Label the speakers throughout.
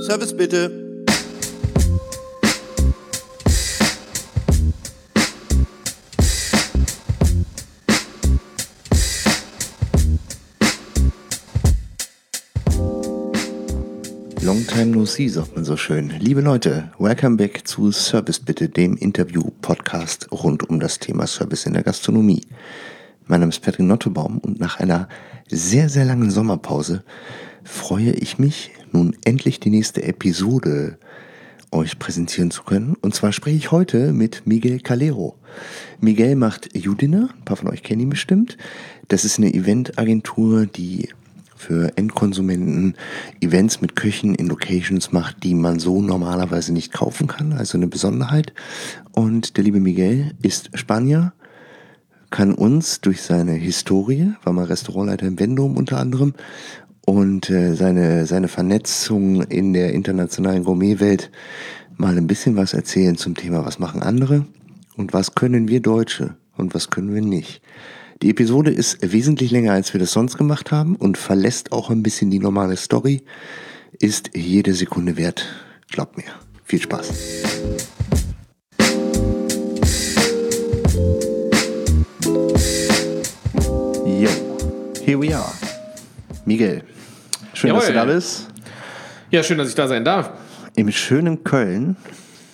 Speaker 1: Service bitte. Long time no see, sagt man so schön. Liebe Leute, welcome back zu Service Bitte, dem Interview-Podcast rund um das Thema Service in der Gastronomie. Mein Name ist Patrick Nottebaum und nach einer sehr, sehr langen Sommerpause freue ich mich, nun endlich die nächste Episode euch präsentieren zu können. Und zwar spreche ich heute mit Miguel Calero. Miguel macht Judina, ein paar von euch kennen ihn bestimmt. Das ist eine Eventagentur, die für Endkonsumenten Events mit Köchen in Locations macht, die man so normalerweise nicht kaufen kann. Also eine Besonderheit. Und der liebe Miguel ist Spanier, kann uns durch seine Historie, war mal Restaurantleiter im Vendom unter anderem, und äh, seine, seine Vernetzung in der internationalen Gourmetwelt mal ein bisschen was erzählen zum Thema, was machen andere und was können wir Deutsche und was können wir nicht. Die Episode ist wesentlich länger, als wir das sonst gemacht haben und verlässt auch ein bisschen die normale Story. Ist jede Sekunde wert. Glaubt mir. Viel Spaß. Yo, here we are. Miguel, schön,
Speaker 2: Jawohl.
Speaker 1: dass du da bist.
Speaker 2: Ja, schön, dass ich da sein darf.
Speaker 1: Im schönen Köln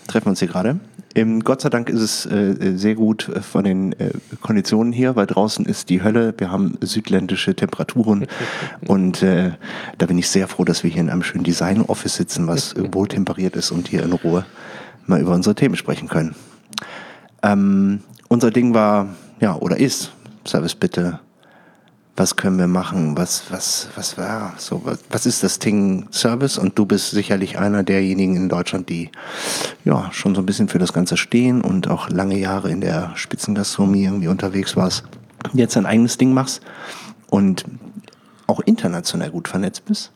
Speaker 1: treffen wir uns hier gerade. Im Gott sei Dank ist es äh, sehr gut äh, von den äh, Konditionen hier, weil draußen ist die Hölle. Wir haben südländische Temperaturen und äh, da bin ich sehr froh, dass wir hier in einem schönen Design-Office sitzen, was wohltemperiert ist und hier in Ruhe mal über unsere Themen sprechen können. Ähm, unser Ding war, ja, oder ist, Service bitte, was können wir machen, was, was, was war, so, was, was ist das Ding Service? Und du bist sicherlich einer derjenigen in Deutschland, die, ja, schon so ein bisschen für das Ganze stehen und auch lange Jahre in der Spitzengastronomie irgendwie unterwegs warst, jetzt ein eigenes Ding machst und auch international gut vernetzt bist.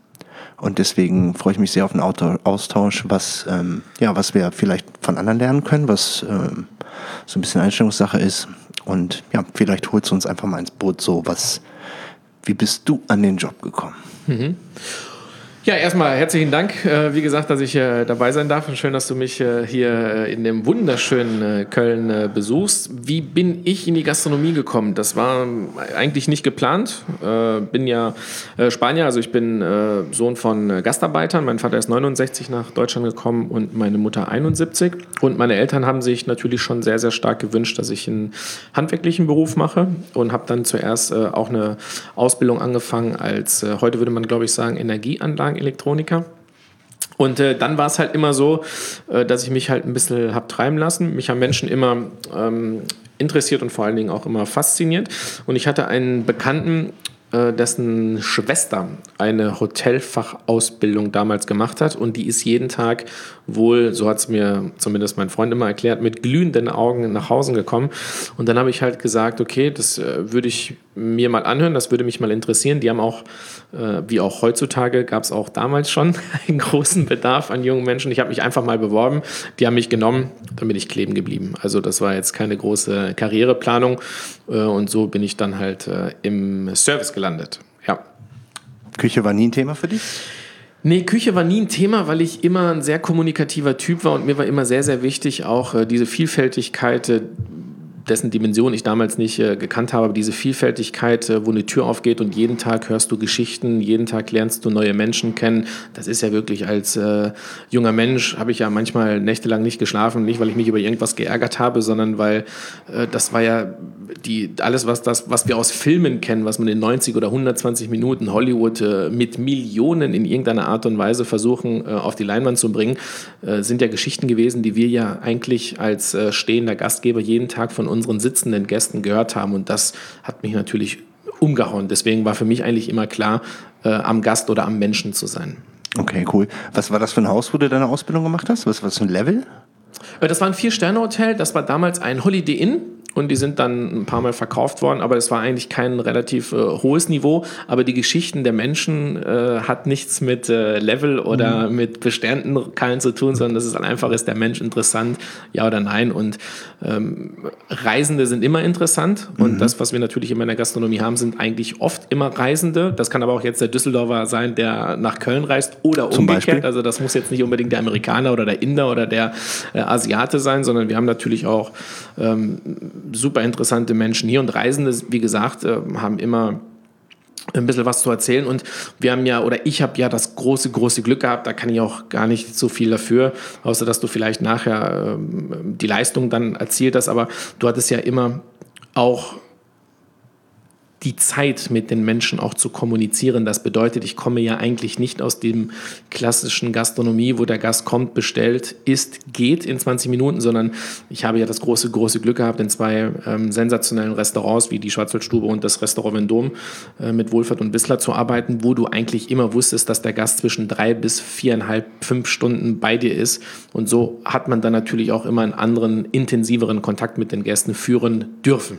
Speaker 1: Und deswegen freue ich mich sehr auf Auto- Austausch, was, ähm, ja, was wir vielleicht von anderen lernen können, was ähm, so ein bisschen Einstellungssache ist. Und ja, vielleicht holst du uns einfach mal ins Boot so, was, wie bist du an den Job gekommen?
Speaker 2: Ja, erstmal herzlichen Dank, äh, wie gesagt, dass ich äh, dabei sein darf und schön, dass du mich äh, hier in dem wunderschönen Köln besuchst. Wie bin ich in die Gastronomie gekommen? Das war eigentlich nicht geplant. Bin ja Spanier, also ich bin Sohn von Gastarbeitern. Mein Vater ist 69 nach Deutschland gekommen und meine Mutter 71. Und meine Eltern haben sich natürlich schon sehr, sehr stark gewünscht, dass ich einen handwerklichen Beruf mache und habe dann zuerst auch eine Ausbildung angefangen als, heute würde man glaube ich sagen, Energieanlagenelektroniker. Und äh, dann war es halt immer so, äh, dass ich mich halt ein bisschen hab treiben lassen. Mich haben Menschen immer ähm, interessiert und vor allen Dingen auch immer fasziniert. Und ich hatte einen Bekannten, äh, dessen Schwester eine Hotelfachausbildung damals gemacht hat und die ist jeden Tag wohl, so hat es mir zumindest mein Freund immer erklärt, mit glühenden Augen nach Hause gekommen. Und dann habe ich halt gesagt, okay, das äh, würde ich mir mal anhören, das würde mich mal interessieren. Die haben auch, wie auch heutzutage, gab es auch damals schon einen großen Bedarf an jungen Menschen. Ich habe mich einfach mal beworben, die haben mich genommen, dann bin ich kleben geblieben. Also das war jetzt keine große Karriereplanung äh, und so bin ich dann halt äh, im Service gelandet. Ja.
Speaker 1: Küche war nie ein Thema für dich?
Speaker 2: Nee, Küche war nie ein Thema, weil ich immer ein sehr kommunikativer Typ war und mir war immer sehr, sehr wichtig, auch äh, diese Vielfältigkeit, äh, dessen Dimension ich damals nicht äh, gekannt habe, aber diese Vielfältigkeit, äh, wo eine Tür aufgeht und jeden Tag hörst du Geschichten, jeden Tag lernst du neue Menschen kennen. Das ist ja wirklich als äh, junger Mensch, habe ich ja manchmal nächtelang nicht geschlafen, nicht weil ich mich über irgendwas geärgert habe, sondern weil äh, das war ja die, alles, was, das, was wir aus Filmen kennen, was man in 90 oder 120 Minuten Hollywood äh, mit Millionen in irgendeiner Art und Weise versuchen äh, auf die Leinwand zu bringen, sind ja Geschichten gewesen, die wir ja eigentlich als stehender Gastgeber jeden Tag von unseren sitzenden Gästen gehört haben. Und das hat mich natürlich umgehauen. Deswegen war für mich eigentlich immer klar, äh, am Gast oder am Menschen zu sein.
Speaker 1: Okay, cool. Was war das für ein Haus, wo du deine Ausbildung gemacht hast? Was war das für ein Level?
Speaker 2: Äh, Das war ein Vier-Sterne-Hotel. Das war damals ein Holiday Inn. Und die sind dann ein paar Mal verkauft worden, aber es war eigentlich kein relativ äh, hohes Niveau. Aber die Geschichten der Menschen äh, hat nichts mit äh, Level oder mhm. mit Bestandteilen zu tun, sondern das ist einfach, ist der Mensch interessant, ja oder nein. Und ähm, Reisende sind immer interessant und mhm. das, was wir natürlich immer in der Gastronomie haben, sind eigentlich oft immer Reisende. Das kann aber auch jetzt der Düsseldorfer sein, der nach Köln reist oder
Speaker 1: Zum umgekehrt. Beispiel?
Speaker 2: Also das muss jetzt nicht unbedingt der Amerikaner oder der Inder oder der äh, Asiate sein, sondern wir haben natürlich auch ähm, super interessante Menschen hier und Reisende, wie gesagt, äh, haben immer ein bisschen was zu erzählen. Und wir haben ja, oder ich habe ja das große, große Glück gehabt, da kann ich auch gar nicht so viel dafür, außer dass du vielleicht nachher ähm, die Leistung dann erzielt hast. Aber du hattest ja immer auch die Zeit mit den Menschen auch zu kommunizieren. Das bedeutet, ich komme ja eigentlich nicht aus dem klassischen Gastronomie, wo der Gast kommt, bestellt, isst, geht in 20 Minuten, sondern ich habe ja das große, große Glück gehabt, in zwei ähm, sensationellen Restaurants wie die Schwarzwaldstube und das Restaurant Vendôme äh, mit Wohlfahrt und Wissler zu arbeiten, wo du eigentlich immer wusstest, dass der Gast zwischen drei bis viereinhalb, fünf Stunden bei dir ist. Und so hat man dann natürlich auch immer einen anderen, intensiveren Kontakt mit den Gästen führen dürfen.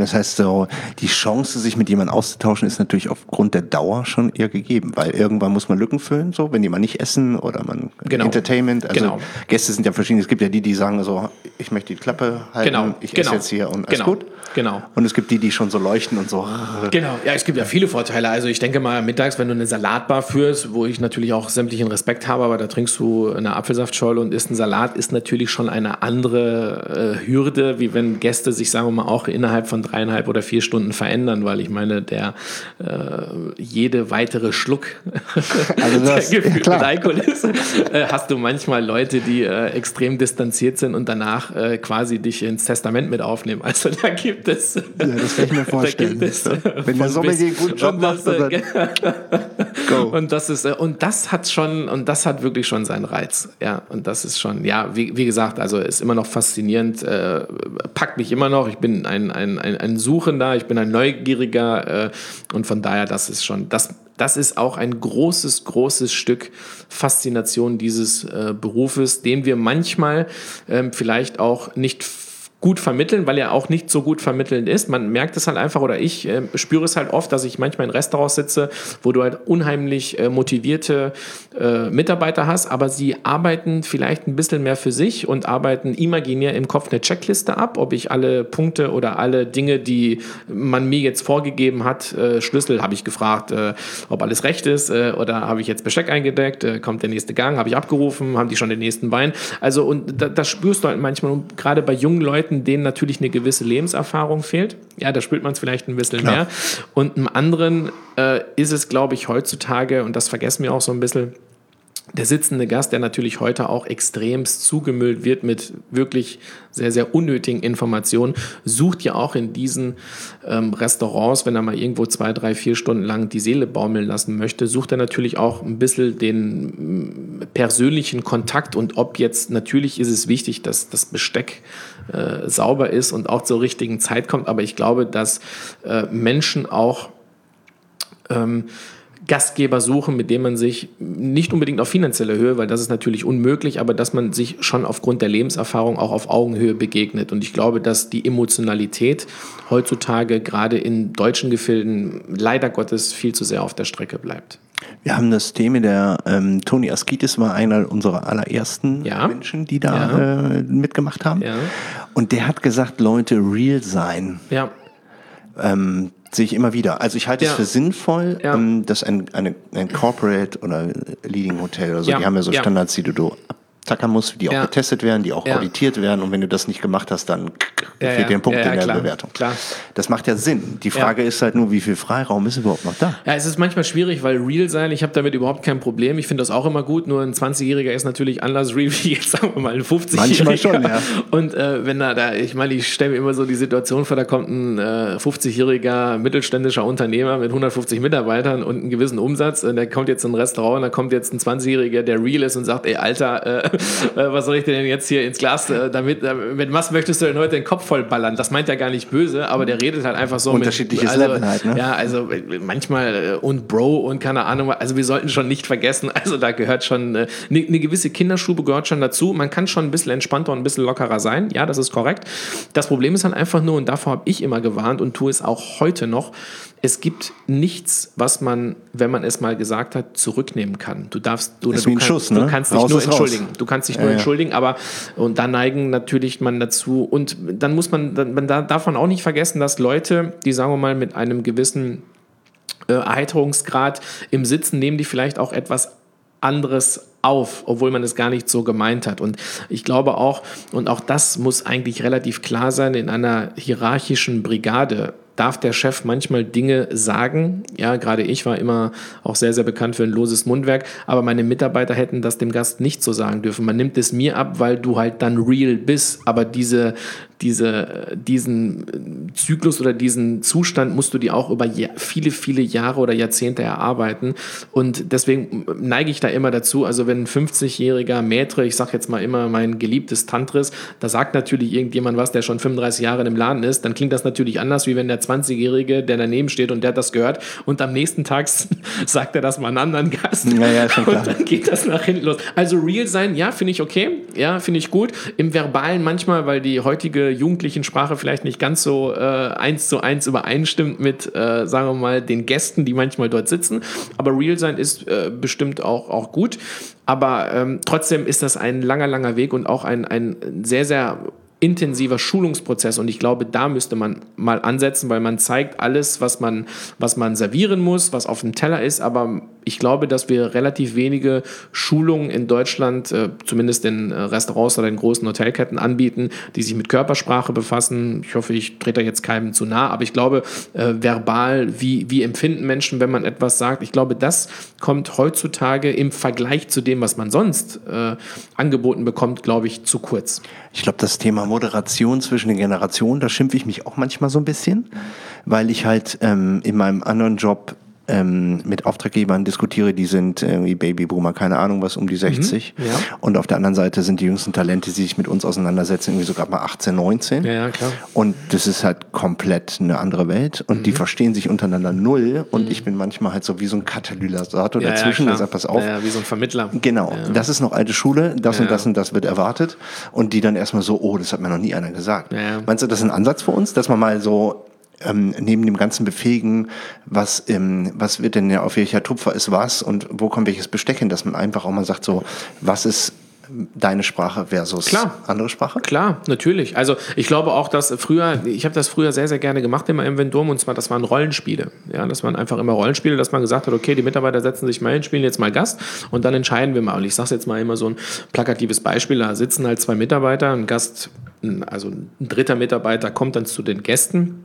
Speaker 1: Das heißt, so, die Chance, sich mit jemandem auszutauschen, ist natürlich aufgrund der Dauer schon eher gegeben, weil irgendwann muss man Lücken füllen, so, wenn die mal nicht essen oder man
Speaker 2: genau.
Speaker 1: Entertainment. Also
Speaker 2: genau.
Speaker 1: Gäste sind ja verschieden. Es gibt ja die, die sagen so, ich möchte die Klappe halten,
Speaker 2: genau.
Speaker 1: ich
Speaker 2: genau.
Speaker 1: esse jetzt hier und alles
Speaker 2: genau.
Speaker 1: gut.
Speaker 2: Genau.
Speaker 1: Und es gibt die, die schon so leuchten und so.
Speaker 2: Genau, ja, es gibt ja viele Vorteile. Also ich denke mal, mittags, wenn du eine Salatbar führst, wo ich natürlich auch sämtlichen Respekt habe, aber da trinkst du eine Apfelsaftschorle und isst einen Salat, ist natürlich schon eine andere äh, Hürde, wie wenn Gäste sich, sagen wir mal, auch innerhalb von dreieinhalb oder vier Stunden verändern, weil ich meine, der äh, jede weitere Schluck
Speaker 1: also das,
Speaker 2: der gefüllt mit Alkohol ist, äh, hast du manchmal Leute, die äh, extrem distanziert sind und danach äh, quasi dich ins Testament mit aufnehmen. Also da gibt gibt es. Ja,
Speaker 1: das kann ich mir vorstellen. Es, Wenn der Sommelier einen guten Job macht,
Speaker 2: dann go. Und das ist, äh, und das hat schon, und das hat wirklich schon seinen Reiz. Ja, und das ist schon, ja, wie, wie gesagt, also ist immer noch faszinierend, äh, packt mich immer noch. Ich bin ein, ein, ein, ein Suchender, ich bin ein Neugieriger äh, und von daher, das ist schon, das, das ist auch ein großes, großes Stück Faszination dieses äh, Berufes, den wir manchmal ähm, vielleicht auch nicht gut vermitteln, weil er auch nicht so gut vermittelnd ist. Man merkt es halt einfach oder ich äh, spüre es halt oft, dass ich manchmal in Restaurants sitze, wo du halt unheimlich äh, motivierte äh, Mitarbeiter hast, aber sie arbeiten vielleicht ein bisschen mehr für sich und arbeiten imaginär im Kopf eine Checkliste ab, ob ich alle Punkte oder alle Dinge, die man mir jetzt vorgegeben hat, äh, Schlüssel habe ich gefragt, äh, ob alles recht ist äh, oder habe ich jetzt Besteck eingedeckt, kommt der nächste Gang, habe ich abgerufen, haben die schon den nächsten Wein. Also und da, das spürst du halt manchmal gerade bei jungen Leuten Leuten, denen natürlich eine gewisse Lebenserfahrung fehlt. Ja, da spürt man es vielleicht ein bisschen Klar. mehr. Und im anderen äh, ist es, glaube ich, heutzutage, und das vergessen wir auch so ein bisschen, der sitzende Gast, der natürlich heute auch extremst zugemüllt wird mit wirklich sehr, sehr unnötigen Informationen, sucht ja auch in diesen ähm, Restaurants, wenn er mal irgendwo zwei, drei, vier Stunden lang die Seele baumeln lassen möchte, sucht er natürlich auch ein bisschen den mm, persönlichen Kontakt und ob jetzt, natürlich ist es wichtig, dass das Besteck äh, sauber ist und auch zur richtigen Zeit kommt, aber ich glaube, dass äh, Menschen auch ähm, Gastgeber suchen, mit dem man sich nicht unbedingt auf finanzielle Höhe, weil das ist natürlich unmöglich, aber dass man sich schon aufgrund der Lebenserfahrung auch auf Augenhöhe begegnet. Und ich glaube, dass die Emotionalität heutzutage gerade in deutschen Gefilden leider Gottes viel zu sehr auf der Strecke bleibt.
Speaker 1: Wir haben das Thema der ähm, Toni Askitis war einer unserer allerersten
Speaker 2: ja.
Speaker 1: Menschen, die da ja. äh, mitgemacht haben.
Speaker 2: Ja.
Speaker 1: Und der hat gesagt, Leute, real sein.
Speaker 2: Ja.
Speaker 1: Ähm, Sehe ich immer wieder. Also ich halte es für sinnvoll, ähm, dass ein, eine, ein Corporate oder Leading Hotel oder so, die haben ja so Standards, die du abtackern musst, die auch getestet werden, die auch auditiert werden und wenn du das nicht gemacht hast, dann
Speaker 2: ja,
Speaker 1: fehlt dir ein Punkt
Speaker 2: ja,
Speaker 1: in der
Speaker 2: klar,
Speaker 1: Bewertung.
Speaker 2: Klar.
Speaker 1: Das macht ja Sinn. Die Frage ist halt nur, wie viel Freiraum ist überhaupt noch da?
Speaker 2: Ja, es ist manchmal schwierig, weil real sein, ich habe damit überhaupt kein Problem. Ich finde das auch immer gut, nur ein 20-Jähriger ist natürlich anders real wie jetzt, sagen wir mal, ein 50-Jähriger.
Speaker 1: Manchmal schon, ja.
Speaker 2: Und äh, wenn da, da ich meine, ich stelle mir immer so die Situation vor, da kommt ein äh, 50-jähriger mittelständischer Unternehmer mit 150 Mitarbeitern und einem gewissen Umsatz, und der kommt jetzt in ein Restaurant und da kommt jetzt ein 20-Jähriger, der real ist und sagt, ey, Alter, äh, was soll ich denn jetzt hier ins Glas äh, damit, äh, mit was möchtest du denn heute den Kopf voll ballern? Das meint er gar nicht böse, aber der redet halt einfach so.
Speaker 1: Unterschiedliches
Speaker 2: mit,
Speaker 1: also, Level halt, ne?
Speaker 2: Ja, also manchmal und Bro und keine Ahnung, also wir sollten schon nicht vergessen, also da gehört schon eine, eine gewisse Kinderschube gehört schon dazu. Man kann schon ein bisschen entspannter und ein bisschen lockerer sein, ja, das ist korrekt. Das Problem ist dann einfach nur, und davor habe ich immer gewarnt und tue es auch heute noch, es gibt nichts, was man, wenn man es mal gesagt hat, zurücknehmen kann. Du darfst, du, du,
Speaker 1: wie ein
Speaker 2: kann,
Speaker 1: Schuss, ne?
Speaker 2: du kannst dich
Speaker 1: Raus
Speaker 2: nur entschuldigen.
Speaker 1: raus.
Speaker 2: Du kannst dich
Speaker 1: Ja,
Speaker 2: nur entschuldigen, aber und da neigen natürlich man dazu und dann muss man, dann, man da- darf man auch nicht vergessen, dass Leute, die sagen wir mal mit einem gewissen äh, Erheiterungsgrad im Sitzen nehmen die vielleicht auch etwas anderes auf, obwohl man es gar nicht so gemeint hat. Und ich glaube auch, und auch das muss eigentlich relativ klar sein, in einer hierarchischen Brigade darf der Chef manchmal Dinge sagen. Ja, gerade ich war immer auch sehr, sehr bekannt für ein loses Mundwerk, aber meine Mitarbeiter hätten das dem Gast nicht so sagen dürfen. Man nimmt es mir ab, weil du halt dann real bist, aber diese, diese, diesen Zyklus oder diesen Zustand musst du dir auch über viele, viele Jahre oder Jahrzehnte erarbeiten. Und deswegen neige ich da immer dazu, also wenn ein 50-jähriger Maitre, ich sage jetzt mal immer mein geliebtes Tantris, da sagt natürlich irgendjemand was, der schon 35 Jahre im Laden ist, dann klingt das natürlich anders, wie wenn der 20-Jährige, der daneben steht und der hat das gehört und am nächsten Tag sagt er das mal einem anderen Gast.
Speaker 1: Ja, ja, schon klar.
Speaker 2: Und dann geht das nach hinten los. Also real sein, ja, finde ich okay. Ja, finde ich gut. Im Verbalen manchmal, weil die heutige jugendlichen Sprache vielleicht nicht ganz so äh, eins zu eins übereinstimmt mit, äh, sagen wir mal, den Gästen, die manchmal dort sitzen. Aber real sein ist äh, bestimmt auch, auch gut. Aber ähm, trotzdem ist das ein langer, langer Weg und auch ein, ein sehr, sehr intensiver Schulungsprozess und ich glaube, da müsste man mal ansetzen, weil man zeigt alles, was man, was man servieren muss, was auf dem Teller ist, aber ich glaube, dass wir relativ wenige Schulungen in Deutschland, äh, zumindest in äh, Restaurants oder in großen Hotelketten anbieten, die sich mit Körpersprache befassen. Ich hoffe, ich trete da jetzt keinem zu nah, aber ich glaube, äh, verbal, wie, wie empfinden Menschen, wenn man etwas sagt, ich glaube, das kommt heutzutage im Vergleich zu dem, was man sonst äh, angeboten bekommt, glaube ich, zu kurz.
Speaker 1: Ich glaube, das Thema Moderation zwischen den Generationen, da schimpfe ich mich auch manchmal so ein bisschen, weil ich halt ähm, in meinem anderen Job ähm, mit Auftraggebern diskutiere, die sind irgendwie Babyboomer, keine Ahnung was, um die 60.
Speaker 2: ja.
Speaker 1: Und auf der anderen Seite sind die jüngsten Talente, die sich mit uns auseinandersetzen, irgendwie sogar mal 18, 19.
Speaker 2: Ja, ja, klar.
Speaker 1: Und das ist halt komplett eine andere Welt. Und
Speaker 2: Mhm.
Speaker 1: die verstehen sich untereinander null. Und ich bin manchmal halt so wie so ein Katalysator dazwischen, der sagt, pass auf,
Speaker 2: Ja, ja, wie so ein Vermittler.
Speaker 1: Genau, das ist noch alte Schule, das und
Speaker 2: Ja.
Speaker 1: das und das wird erwartet. Und die dann erstmal so, oh, das hat mir noch nie einer gesagt.
Speaker 2: Ja, ja.
Speaker 1: Meinst du, das ist ein Ansatz für uns, dass man mal so ähm, neben dem ganzen Befähigen, was, ähm, was wird denn ja, auf welcher Tupfer ist was und wo kommt welches Besteck hin, dass man einfach auch mal sagt, so, was ist deine Sprache versus
Speaker 2: Klar.
Speaker 1: andere Sprache?
Speaker 2: Klar, natürlich. Also ich glaube auch, dass früher, ich habe das früher sehr, sehr gerne gemacht immer im Vendom und zwar, das waren Rollenspiele. Ja, das waren einfach immer Rollenspiele, dass man gesagt hat, okay, die Mitarbeiter setzen sich mal hin, spielen jetzt mal Gast und dann entscheiden wir mal. Und ich sage jetzt mal immer so ein plakatives Beispiel, da sitzen halt zwei Mitarbeiter, ein Gast, also ein dritter Mitarbeiter kommt dann zu den Gästen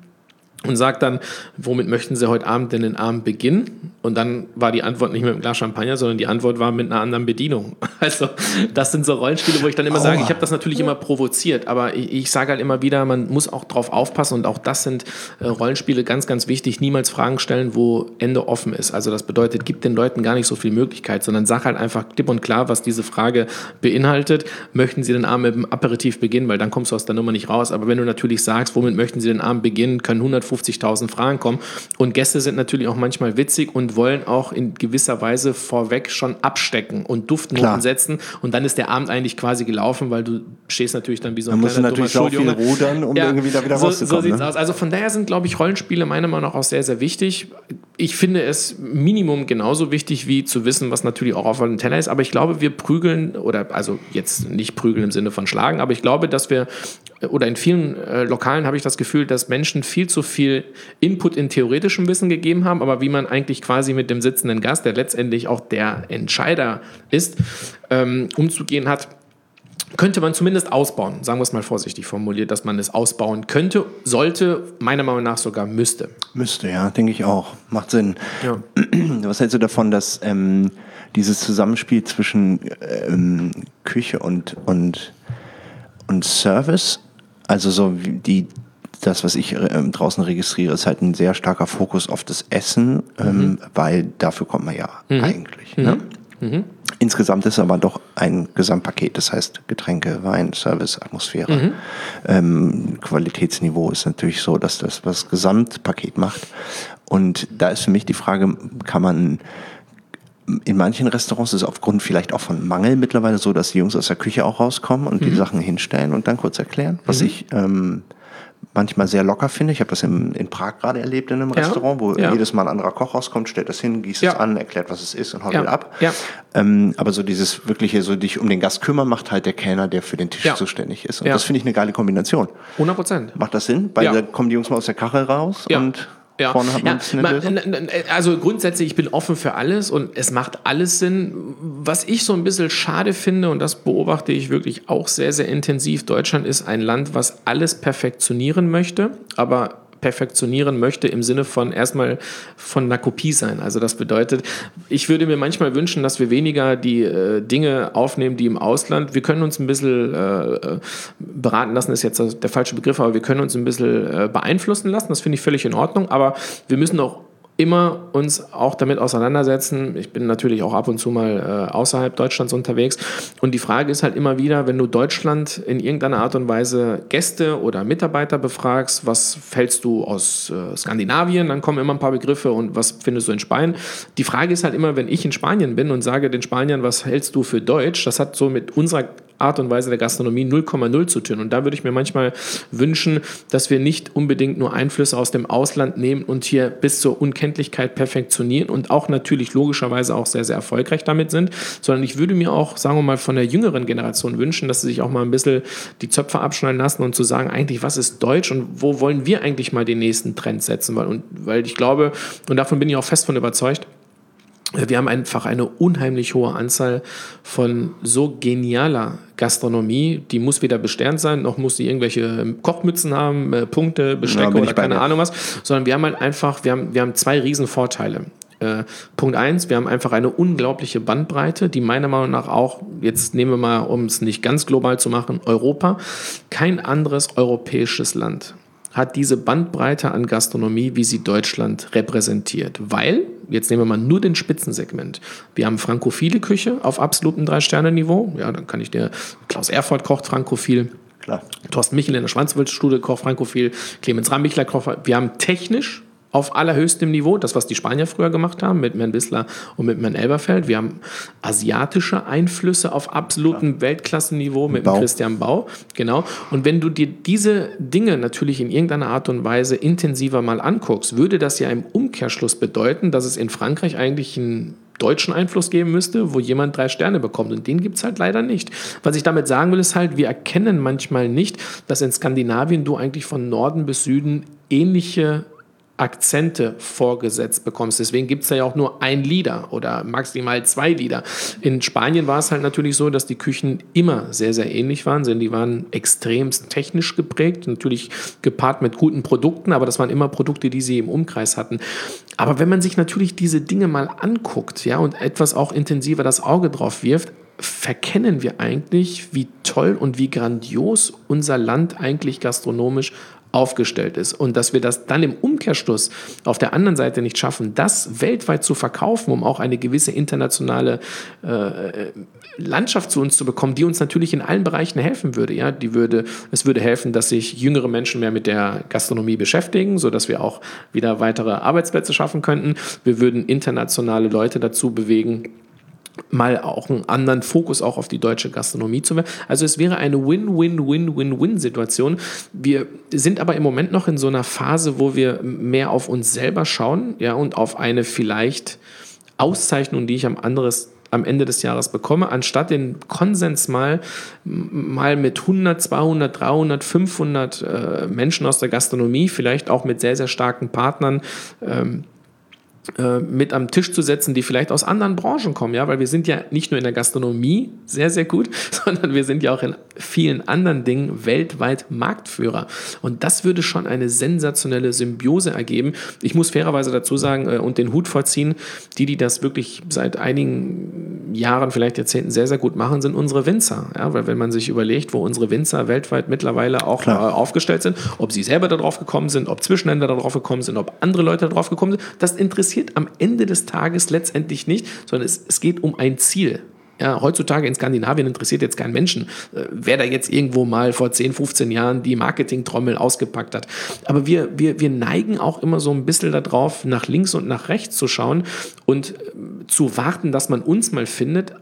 Speaker 2: und sagt dann, womit möchten Sie heute Abend denn den Abend beginnen? Und dann war die Antwort nicht mit einem Glas Champagner, sondern die Antwort war mit einer anderen Bedienung. Also das sind so Rollenspiele, wo ich dann immer sage, ich habe das natürlich immer provoziert, aber ich, ich sage halt immer wieder, man muss auch drauf aufpassen und auch das sind äh, Rollenspiele ganz, ganz wichtig, niemals Fragen stellen, wo Ende offen ist. Also das bedeutet, gib den Leuten gar nicht so viel Möglichkeit, sondern sag halt einfach klipp und klar, was diese Frage beinhaltet. Möchten Sie den Abend mit dem Aperitif beginnen, weil dann kommst du aus der Nummer nicht raus. Aber wenn du natürlich sagst, womit möchten Sie den Abend beginnen, können 150.000 Fragen kommen. Und Gäste sind natürlich auch manchmal witzig und wollen auch in gewisser Weise vorweg schon abstecken und Duftnoten
Speaker 1: Klar.
Speaker 2: setzen. Und dann ist der Abend eigentlich quasi gelaufen, weil du stehst natürlich dann wie so ein
Speaker 1: Da musst du natürlich auch viel rudern, um irgendwie da wieder
Speaker 2: so,
Speaker 1: rauszukommen,
Speaker 2: So sieht's
Speaker 1: ne?
Speaker 2: aus. Also von daher sind, glaube ich, Rollenspiele meiner Meinung nach auch sehr, sehr wichtig. Ich finde es Minimum genauso wichtig, wie zu wissen, was natürlich auch auf dem Teller ist. Aber ich glaube, wir prügeln, oder also jetzt nicht prügeln im Sinne von schlagen, aber ich glaube, dass wir, oder in vielen äh, Lokalen habe ich das Gefühl, dass Menschen viel zu viel Input in theoretischem Wissen gegeben haben, aber wie man eigentlich quasi mit dem sitzenden Gast, der letztendlich auch der Entscheider ist, ähm, umzugehen hat, könnte man zumindest ausbauen, sagen wir es mal vorsichtig formuliert, dass man es ausbauen könnte, sollte, meiner Meinung nach sogar müsste.
Speaker 1: Müsste, ja, denke ich auch. Macht Sinn.
Speaker 2: Ja.
Speaker 1: Was hältst du davon, dass ähm, dieses Zusammenspiel zwischen ähm, Küche und, und, und Service, also so wie die, das, was ich ähm, draußen registriere, ist halt ein sehr starker Fokus auf das Essen, ähm, weil dafür kommt man ja eigentlich. Ne? Mhm. Insgesamt ist aber doch ein Gesamtpaket, das heißt Getränke, Wein, Service, Atmosphäre. Mhm. Ähm, Qualitätsniveau ist natürlich so, dass das das Gesamtpaket macht. Und da ist für mich die Frage, kann man in manchen Restaurants ist es aufgrund vielleicht auch von Mangel mittlerweile so, dass die Jungs aus der Küche auch rauskommen und mhm. die Sachen hinstellen und dann kurz erklären, was mhm. ich ähm, manchmal sehr locker finde. Ich habe das in, in Prag gerade erlebt in einem ja. Restaurant, wo ja. jedes Mal ein anderer Koch rauskommt, stellt das hin, gießt ja. es an, erklärt, was es ist und haut wieder ab. Ähm, aber so dieses wirkliche, so dich um den Gast kümmern, macht halt der Kellner, der für den Tisch zuständig ist. Und das finde ich eine geile Kombination.
Speaker 2: 100 Prozent.
Speaker 1: Macht das Sinn? Weil da kommen die Jungs mal aus der Kachel raus und
Speaker 2: ja. Vorne hat man ja, man, Also grundsätzlich, ich bin offen für alles und es macht alles Sinn. Was ich so ein bisschen schade finde, und das beobachte ich wirklich auch sehr, sehr intensiv, Deutschland ist ein Land, was alles perfektionieren möchte, aber perfektionieren möchte im Sinne von erstmal von einer Kopie sein. Also das bedeutet, ich würde mir manchmal wünschen, dass wir weniger die äh, Dinge aufnehmen, die im Ausland, wir können uns ein bisschen äh, beraten lassen, ist jetzt der falsche Begriff, aber wir können uns ein bisschen äh, beeinflussen lassen, das finde ich völlig in Ordnung, aber wir müssen auch immer uns auch damit auseinandersetzen. Ich bin natürlich auch ab und zu mal äh, außerhalb Deutschlands unterwegs. Und die Frage ist halt immer wieder, wenn du Deutschland in irgendeiner Art und Weise Gäste oder Mitarbeiter befragst, was fällst du aus äh, Skandinavien, dann kommen immer ein paar Begriffe und was findest du in Spanien. Die Frage ist halt immer, wenn ich in Spanien bin und sage den Spaniern, was hältst du für Deutsch, das hat so mit unserer Art und Weise der Gastronomie 0,0 zu tun. Und da würde ich mir manchmal wünschen, dass wir nicht unbedingt nur Einflüsse aus dem Ausland nehmen und hier bis zur Unkenntlichkeit perfektionieren und auch natürlich logischerweise auch sehr, sehr erfolgreich damit sind, sondern ich würde mir auch, sagen wir mal, von der jüngeren Generation wünschen, dass sie sich auch mal ein bisschen die Zöpfe abschneiden lassen und zu sagen, eigentlich, was ist Deutsch und wo wollen wir eigentlich mal den nächsten Trend setzen? Weil, und, weil ich glaube, und davon bin ich auch fest von überzeugt, wir haben einfach eine unheimlich hohe Anzahl von so genialer Gastronomie. Die muss weder besternt sein, noch muss sie irgendwelche Kochmützen haben, äh, Punkte, Bestecke ja, oder keine Ahnung was, sondern wir haben halt einfach, wir haben, wir haben zwei Riesenvorteile. Äh, Punkt eins, wir haben einfach eine unglaubliche Bandbreite, die meiner Meinung nach auch, jetzt nehmen wir mal, um es nicht ganz global zu machen, Europa, kein anderes europäisches Land hat diese Bandbreite an Gastronomie, wie sie Deutschland repräsentiert. Weil, jetzt nehmen wir mal nur den Spitzensegment. Wir haben frankophile Küche auf absolutem Drei-Sterne-Niveau. Ja, dann kann ich dir, Klaus Erfurt kocht frankophil. Klar. Thorsten Michel in der Schwanzwildstudie kocht frankophil. Clemens Rambichler kocht. Wir haben technisch auf allerhöchstem Niveau, das, was die Spanier früher gemacht haben mit Herrn Wissler und mit Herrn Elberfeld. Wir haben asiatische Einflüsse auf absolutem Weltklassenniveau mit Bau. Christian Bau. Genau. Und wenn du dir diese Dinge natürlich in irgendeiner Art und Weise intensiver mal anguckst, würde das ja im Umkehrschluss bedeuten, dass es in Frankreich eigentlich einen deutschen Einfluss geben müsste, wo jemand drei Sterne bekommt. Und den gibt es halt leider nicht. Was ich damit sagen will, ist halt, wir erkennen manchmal nicht, dass in Skandinavien du eigentlich von Norden bis Süden ähnliche Akzente vorgesetzt bekommst. Deswegen gibt es ja auch nur ein Lieder oder maximal zwei Lieder. In Spanien war es halt natürlich so, dass die Küchen immer sehr, sehr ähnlich waren, denn die waren extremst technisch geprägt, natürlich gepaart mit guten Produkten, aber das waren immer Produkte, die sie im Umkreis hatten. Aber wenn man sich natürlich diese Dinge mal anguckt, ja, und etwas auch intensiver das Auge drauf wirft, verkennen wir eigentlich, wie toll und wie grandios unser Land eigentlich gastronomisch aufgestellt ist und dass wir das dann im Umkehrschluss auf der anderen Seite nicht schaffen, das weltweit zu verkaufen, um auch eine gewisse internationale äh, Landschaft zu uns zu bekommen, die uns natürlich in allen Bereichen helfen würde. Ja, die würde, es würde helfen, dass sich jüngere Menschen mehr mit der Gastronomie beschäftigen, sodass wir auch wieder weitere Arbeitsplätze schaffen könnten. Wir würden internationale Leute dazu bewegen, mal auch einen anderen Fokus auch auf die deutsche Gastronomie zu werden. Also es wäre eine Win-Win-Win-Win-Win-Situation. Wir sind aber im Moment noch in so einer Phase, wo wir mehr auf uns selber schauen, ja, und auf eine vielleicht Auszeichnung, die ich am anderes am Ende des Jahres bekomme, anstatt den Konsens mal, mal mit 100, 200, 300, 500 äh, Menschen aus der Gastronomie, vielleicht auch mit sehr, sehr starken Partnern, ähm, äh, mit am Tisch zu setzen, die vielleicht aus anderen Branchen kommen, ja, weil wir sind ja nicht nur in der Gastronomie sehr, sehr gut, sondern wir sind ja auch in vielen anderen Dingen weltweit Marktführer. Und das würde schon eine sensationelle Symbiose ergeben. Ich muss fairerweise dazu sagen äh, und den Hut vorziehen, die, die das wirklich seit einigen Jahren, vielleicht Jahrzehnten sehr, sehr gut machen, sind unsere Winzer. Ja, weil wenn man sich überlegt, wo unsere Winzer weltweit mittlerweile auch äh, aufgestellt sind, ob sie selber darauf gekommen sind, ob Zwischenhändler darauf gekommen sind, ob andere Leute darauf gekommen sind, das interessiert am Ende des Tages letztendlich nicht, sondern es, es geht um ein Ziel. Ja, heutzutage in Skandinavien interessiert jetzt keinen Menschen, äh, wer da jetzt irgendwo mal vor 10, 15 Jahren die Marketingtrommel ausgepackt hat. Aber wir, wir, wir neigen auch immer so ein bisschen darauf, nach links und nach rechts zu schauen und äh, zu warten, dass man uns mal findet.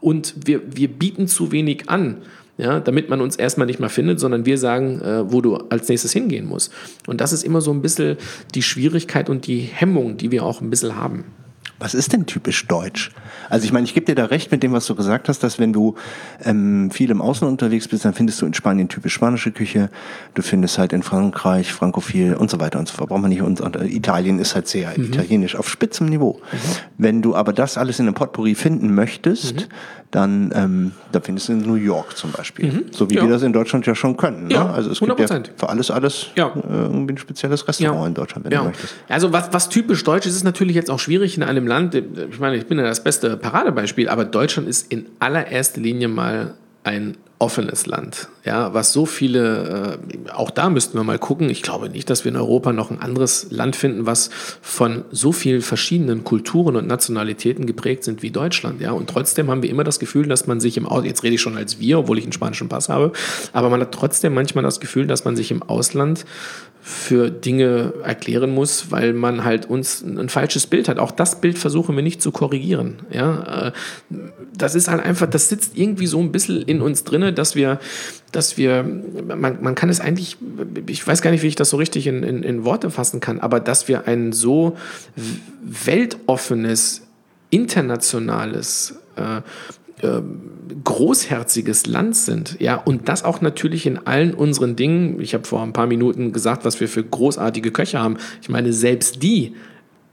Speaker 2: Und wir, wir bieten zu wenig an. Ja, damit man uns erstmal nicht mal findet, sondern wir sagen, äh, wo du als nächstes hingehen musst. Und das ist immer so ein bisschen die Schwierigkeit und die Hemmung, die wir auch ein bisschen haben.
Speaker 1: Was ist denn typisch deutsch? Also ich meine, ich gebe dir da recht mit dem, was du gesagt hast, dass wenn du ähm, viel im Ausland unterwegs bist, dann findest du in Spanien typisch spanische Küche, du findest halt in Frankreich frankophil und so weiter und so fort. Braucht man nicht und, und Italien ist halt sehr mhm. italienisch auf spitzem Niveau. Mhm. Wenn du aber das alles in einem Potpourri finden möchtest, mhm. dann ähm, da findest du in New York zum Beispiel. Mhm. So wie ja. wir das in Deutschland ja schon können. Ne? Ja, also es 100%. gibt ja für alles alles ja. Äh, irgendwie ein spezielles Restaurant in Deutschland, wenn
Speaker 2: du möchtest. Also was, was typisch deutsch ist, ist natürlich jetzt auch schwierig in einem Land, ich meine, ich bin ja das beste Paradebeispiel, aber Deutschland ist in allererster Linie mal ein offenes Land, ja, was so viele, äh, auch da müssten wir mal gucken. Ich glaube nicht, dass wir in Europa noch ein anderes Land finden, was von so vielen verschiedenen Kulturen und Nationalitäten geprägt sind wie Deutschland, ja. Und trotzdem haben wir immer das Gefühl, dass man sich im Ausland, jetzt rede ich schon als wir, obwohl ich einen spanischen Pass habe, aber man hat trotzdem manchmal das Gefühl, dass man sich im Ausland für Dinge erklären muss, weil man halt uns ein falsches Bild hat. Auch das Bild versuchen wir nicht zu korrigieren. Ja, äh, das ist halt einfach, das sitzt irgendwie so ein bisschen in uns drinne, dass wir, dass wir, man, man kann es eigentlich, ich weiß gar nicht, wie ich das so richtig in, in, in Worte fassen kann, aber dass wir ein so weltoffenes, internationales äh, ähm, großherziges Land sind, ja, und das auch natürlich in allen unseren Dingen. Ich habe vor ein paar Minuten gesagt, was wir für großartige Köche haben. Ich meine, selbst die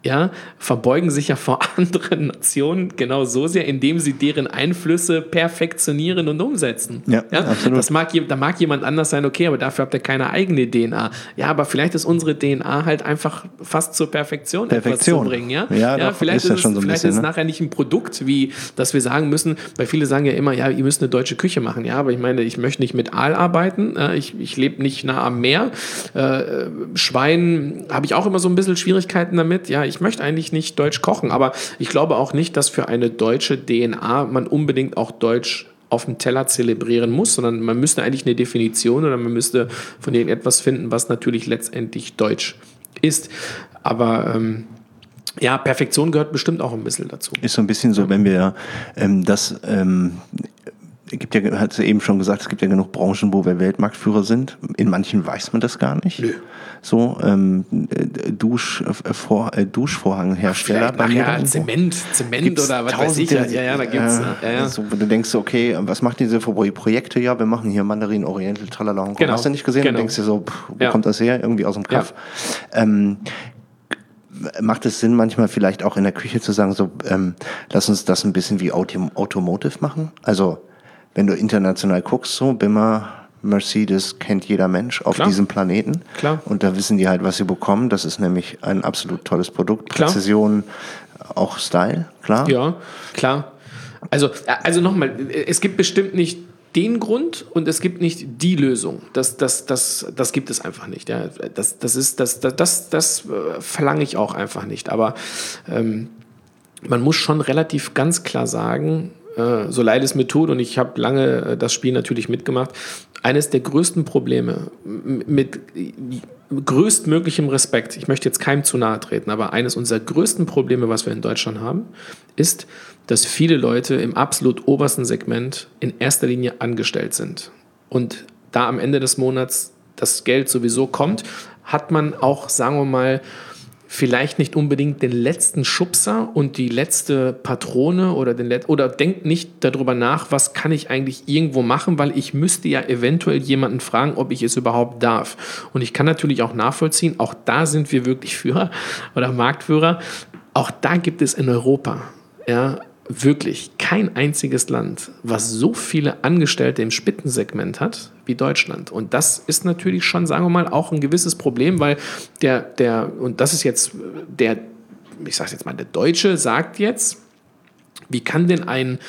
Speaker 2: ja, verbeugen sich ja vor anderen Nationen genau so sehr, indem sie deren Einflüsse perfektionieren und umsetzen. Ja, ja? absolut. Das mag, da mag jemand anders sein, okay, aber dafür habt ihr keine eigene DNA. Ja, aber vielleicht ist unsere DNA halt einfach fast zur Perfektion, Perfektion. etwas zu bringen. Ja, ja, ja vielleicht ist, ist, es, so vielleicht bisschen, ist es ne? nachher nicht ein Produkt, wie dass wir sagen müssen, weil viele sagen ja immer, ja, ihr müsst eine deutsche Küche machen. Ja, aber ich meine, ich möchte nicht mit Aal arbeiten. Ich, ich lebe nicht nah am Meer. Äh, Schwein habe ich auch immer so ein bisschen Schwierigkeiten damit. Ja, ich ich möchte eigentlich nicht Deutsch kochen, aber ich glaube auch nicht, dass für eine deutsche DNA man unbedingt auch Deutsch auf dem Teller zelebrieren muss, sondern man müsste eigentlich eine Definition oder man müsste von irgendetwas finden, was natürlich letztendlich Deutsch ist. Aber ähm, ja, Perfektion gehört bestimmt auch ein bisschen dazu.
Speaker 1: Ist so ein bisschen so, wenn wir ähm, das ähm, gibt ja, hat sie eben schon gesagt, es gibt ja genug Branchen, wo wir Weltmarktführer sind. In manchen weiß man das gar nicht. Nö. So, ähm, Dusch, äh, vor, äh, Duschvorhanghersteller
Speaker 2: bei mir. Ja, Zement, Zement oder was weiß ich. Ja, ja, da gibt's. Äh, ja, ja.
Speaker 1: So, wo du denkst, okay, was macht diese Projekte? Ja, wir machen hier Mandarin Oriental, tralala. Genau. Hast du nicht gesehen? Genau. Und denkst dir so, pff, wo ja. kommt das her? Irgendwie aus dem Kopf. Ähm, macht es Sinn, manchmal vielleicht auch in der Küche zu sagen, so, ähm, lass uns das ein bisschen wie Auto Automotive machen? Also, wenn du international guckst, so Bimmer, Mercedes kennt jeder Mensch auf Klar. diesem Planeten. Klar. Und da wissen die halt, was sie bekommen. Das ist nämlich ein absolut tolles Produkt. Klar. Präzision, auch Style, klar.
Speaker 2: Ja, klar. Also, also nochmal, es gibt bestimmt nicht den Grund und es gibt nicht die Lösung. Das, das, das, das gibt es einfach nicht. Ja. Das, das, ist, das, das, das, das äh, verlange ich auch einfach nicht. Aber ähm, man muss schon relativ ganz klar sagen, äh, so leid es mir tut, und ich habe lange äh, das Spiel natürlich mitgemacht, eines der größten Probleme mit größtmöglichem Respekt, ich möchte jetzt keinem zu nahe treten, aber eines unserer größten Probleme, was wir in Deutschland haben, ist, dass viele Leute im absolut obersten Segment in erster Linie angestellt sind. Und da am Ende des Monats das Geld sowieso kommt, hat man auch, sagen wir mal, vielleicht nicht unbedingt den letzten Schubser und die letzte Patrone oder den Let oder denkt nicht darüber nach, was kann ich eigentlich irgendwo machen, weil ich müsste ja eventuell jemanden fragen, ob ich es überhaupt darf. Und ich kann natürlich auch nachvollziehen, auch da sind wir wirklich Führer oder Marktführer. Auch da gibt es in Europa ja, wirklich kein einziges Land, was so viele Angestellte im Spitzensegment hat wie Deutschland. Und das ist natürlich schon, sagen wir mal, auch ein gewisses Problem, weil der, der, und das ist jetzt der, ich sage jetzt mal, der Deutsche sagt jetzt, Wie kann denn ein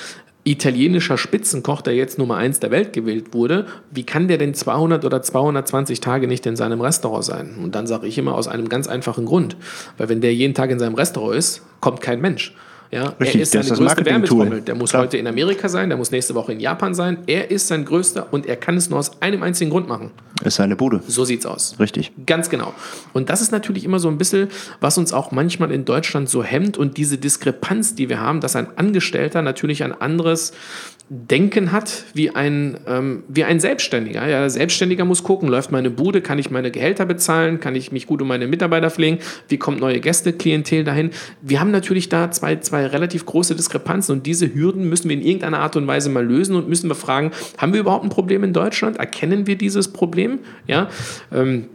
Speaker 2: italienischer Spitzenkoch, der jetzt Nummer eins der Welt gewählt wurde, wie kann der denn 200 oder 220 Tage nicht in seinem Restaurant sein? Und dann sage ich immer aus einem ganz einfachen Grund, weil wenn der jeden Tag in seinem Restaurant ist, kommt kein Mensch. Ja,
Speaker 1: Richtig,
Speaker 2: er ist seine
Speaker 1: das das
Speaker 2: größte
Speaker 1: Marketing-Tool.
Speaker 2: Werbetrommel. Der muss
Speaker 1: Klar.
Speaker 2: heute in Amerika sein, der muss nächste Woche in Japan sein. Er ist sein größter und er kann es nur aus einem einzigen Grund machen.
Speaker 1: Ist seine Bude.
Speaker 2: So sieht's aus.
Speaker 1: Richtig.
Speaker 2: Ganz genau. Und das ist natürlich immer so ein bisschen, was uns auch manchmal in Deutschland so hemmt und diese Diskrepanz, die wir haben, dass ein Angestellter natürlich ein anderes Denken hat wie ein, ähm, wie ein Selbstständiger. Ja, Selbstständiger muss gucken, läuft meine Bude, kann ich meine Gehälter bezahlen, kann ich mich gut um meine Mitarbeiter pflegen, wie kommt neue Gästeklientel dahin. Wir haben natürlich da zwei, zwei relativ große Diskrepanzen und diese Hürden müssen wir in irgendeiner Art und Weise mal lösen und müssen wir fragen, haben wir überhaupt ein Problem in Deutschland? Erkennen wir dieses Problem? Ja, ähm,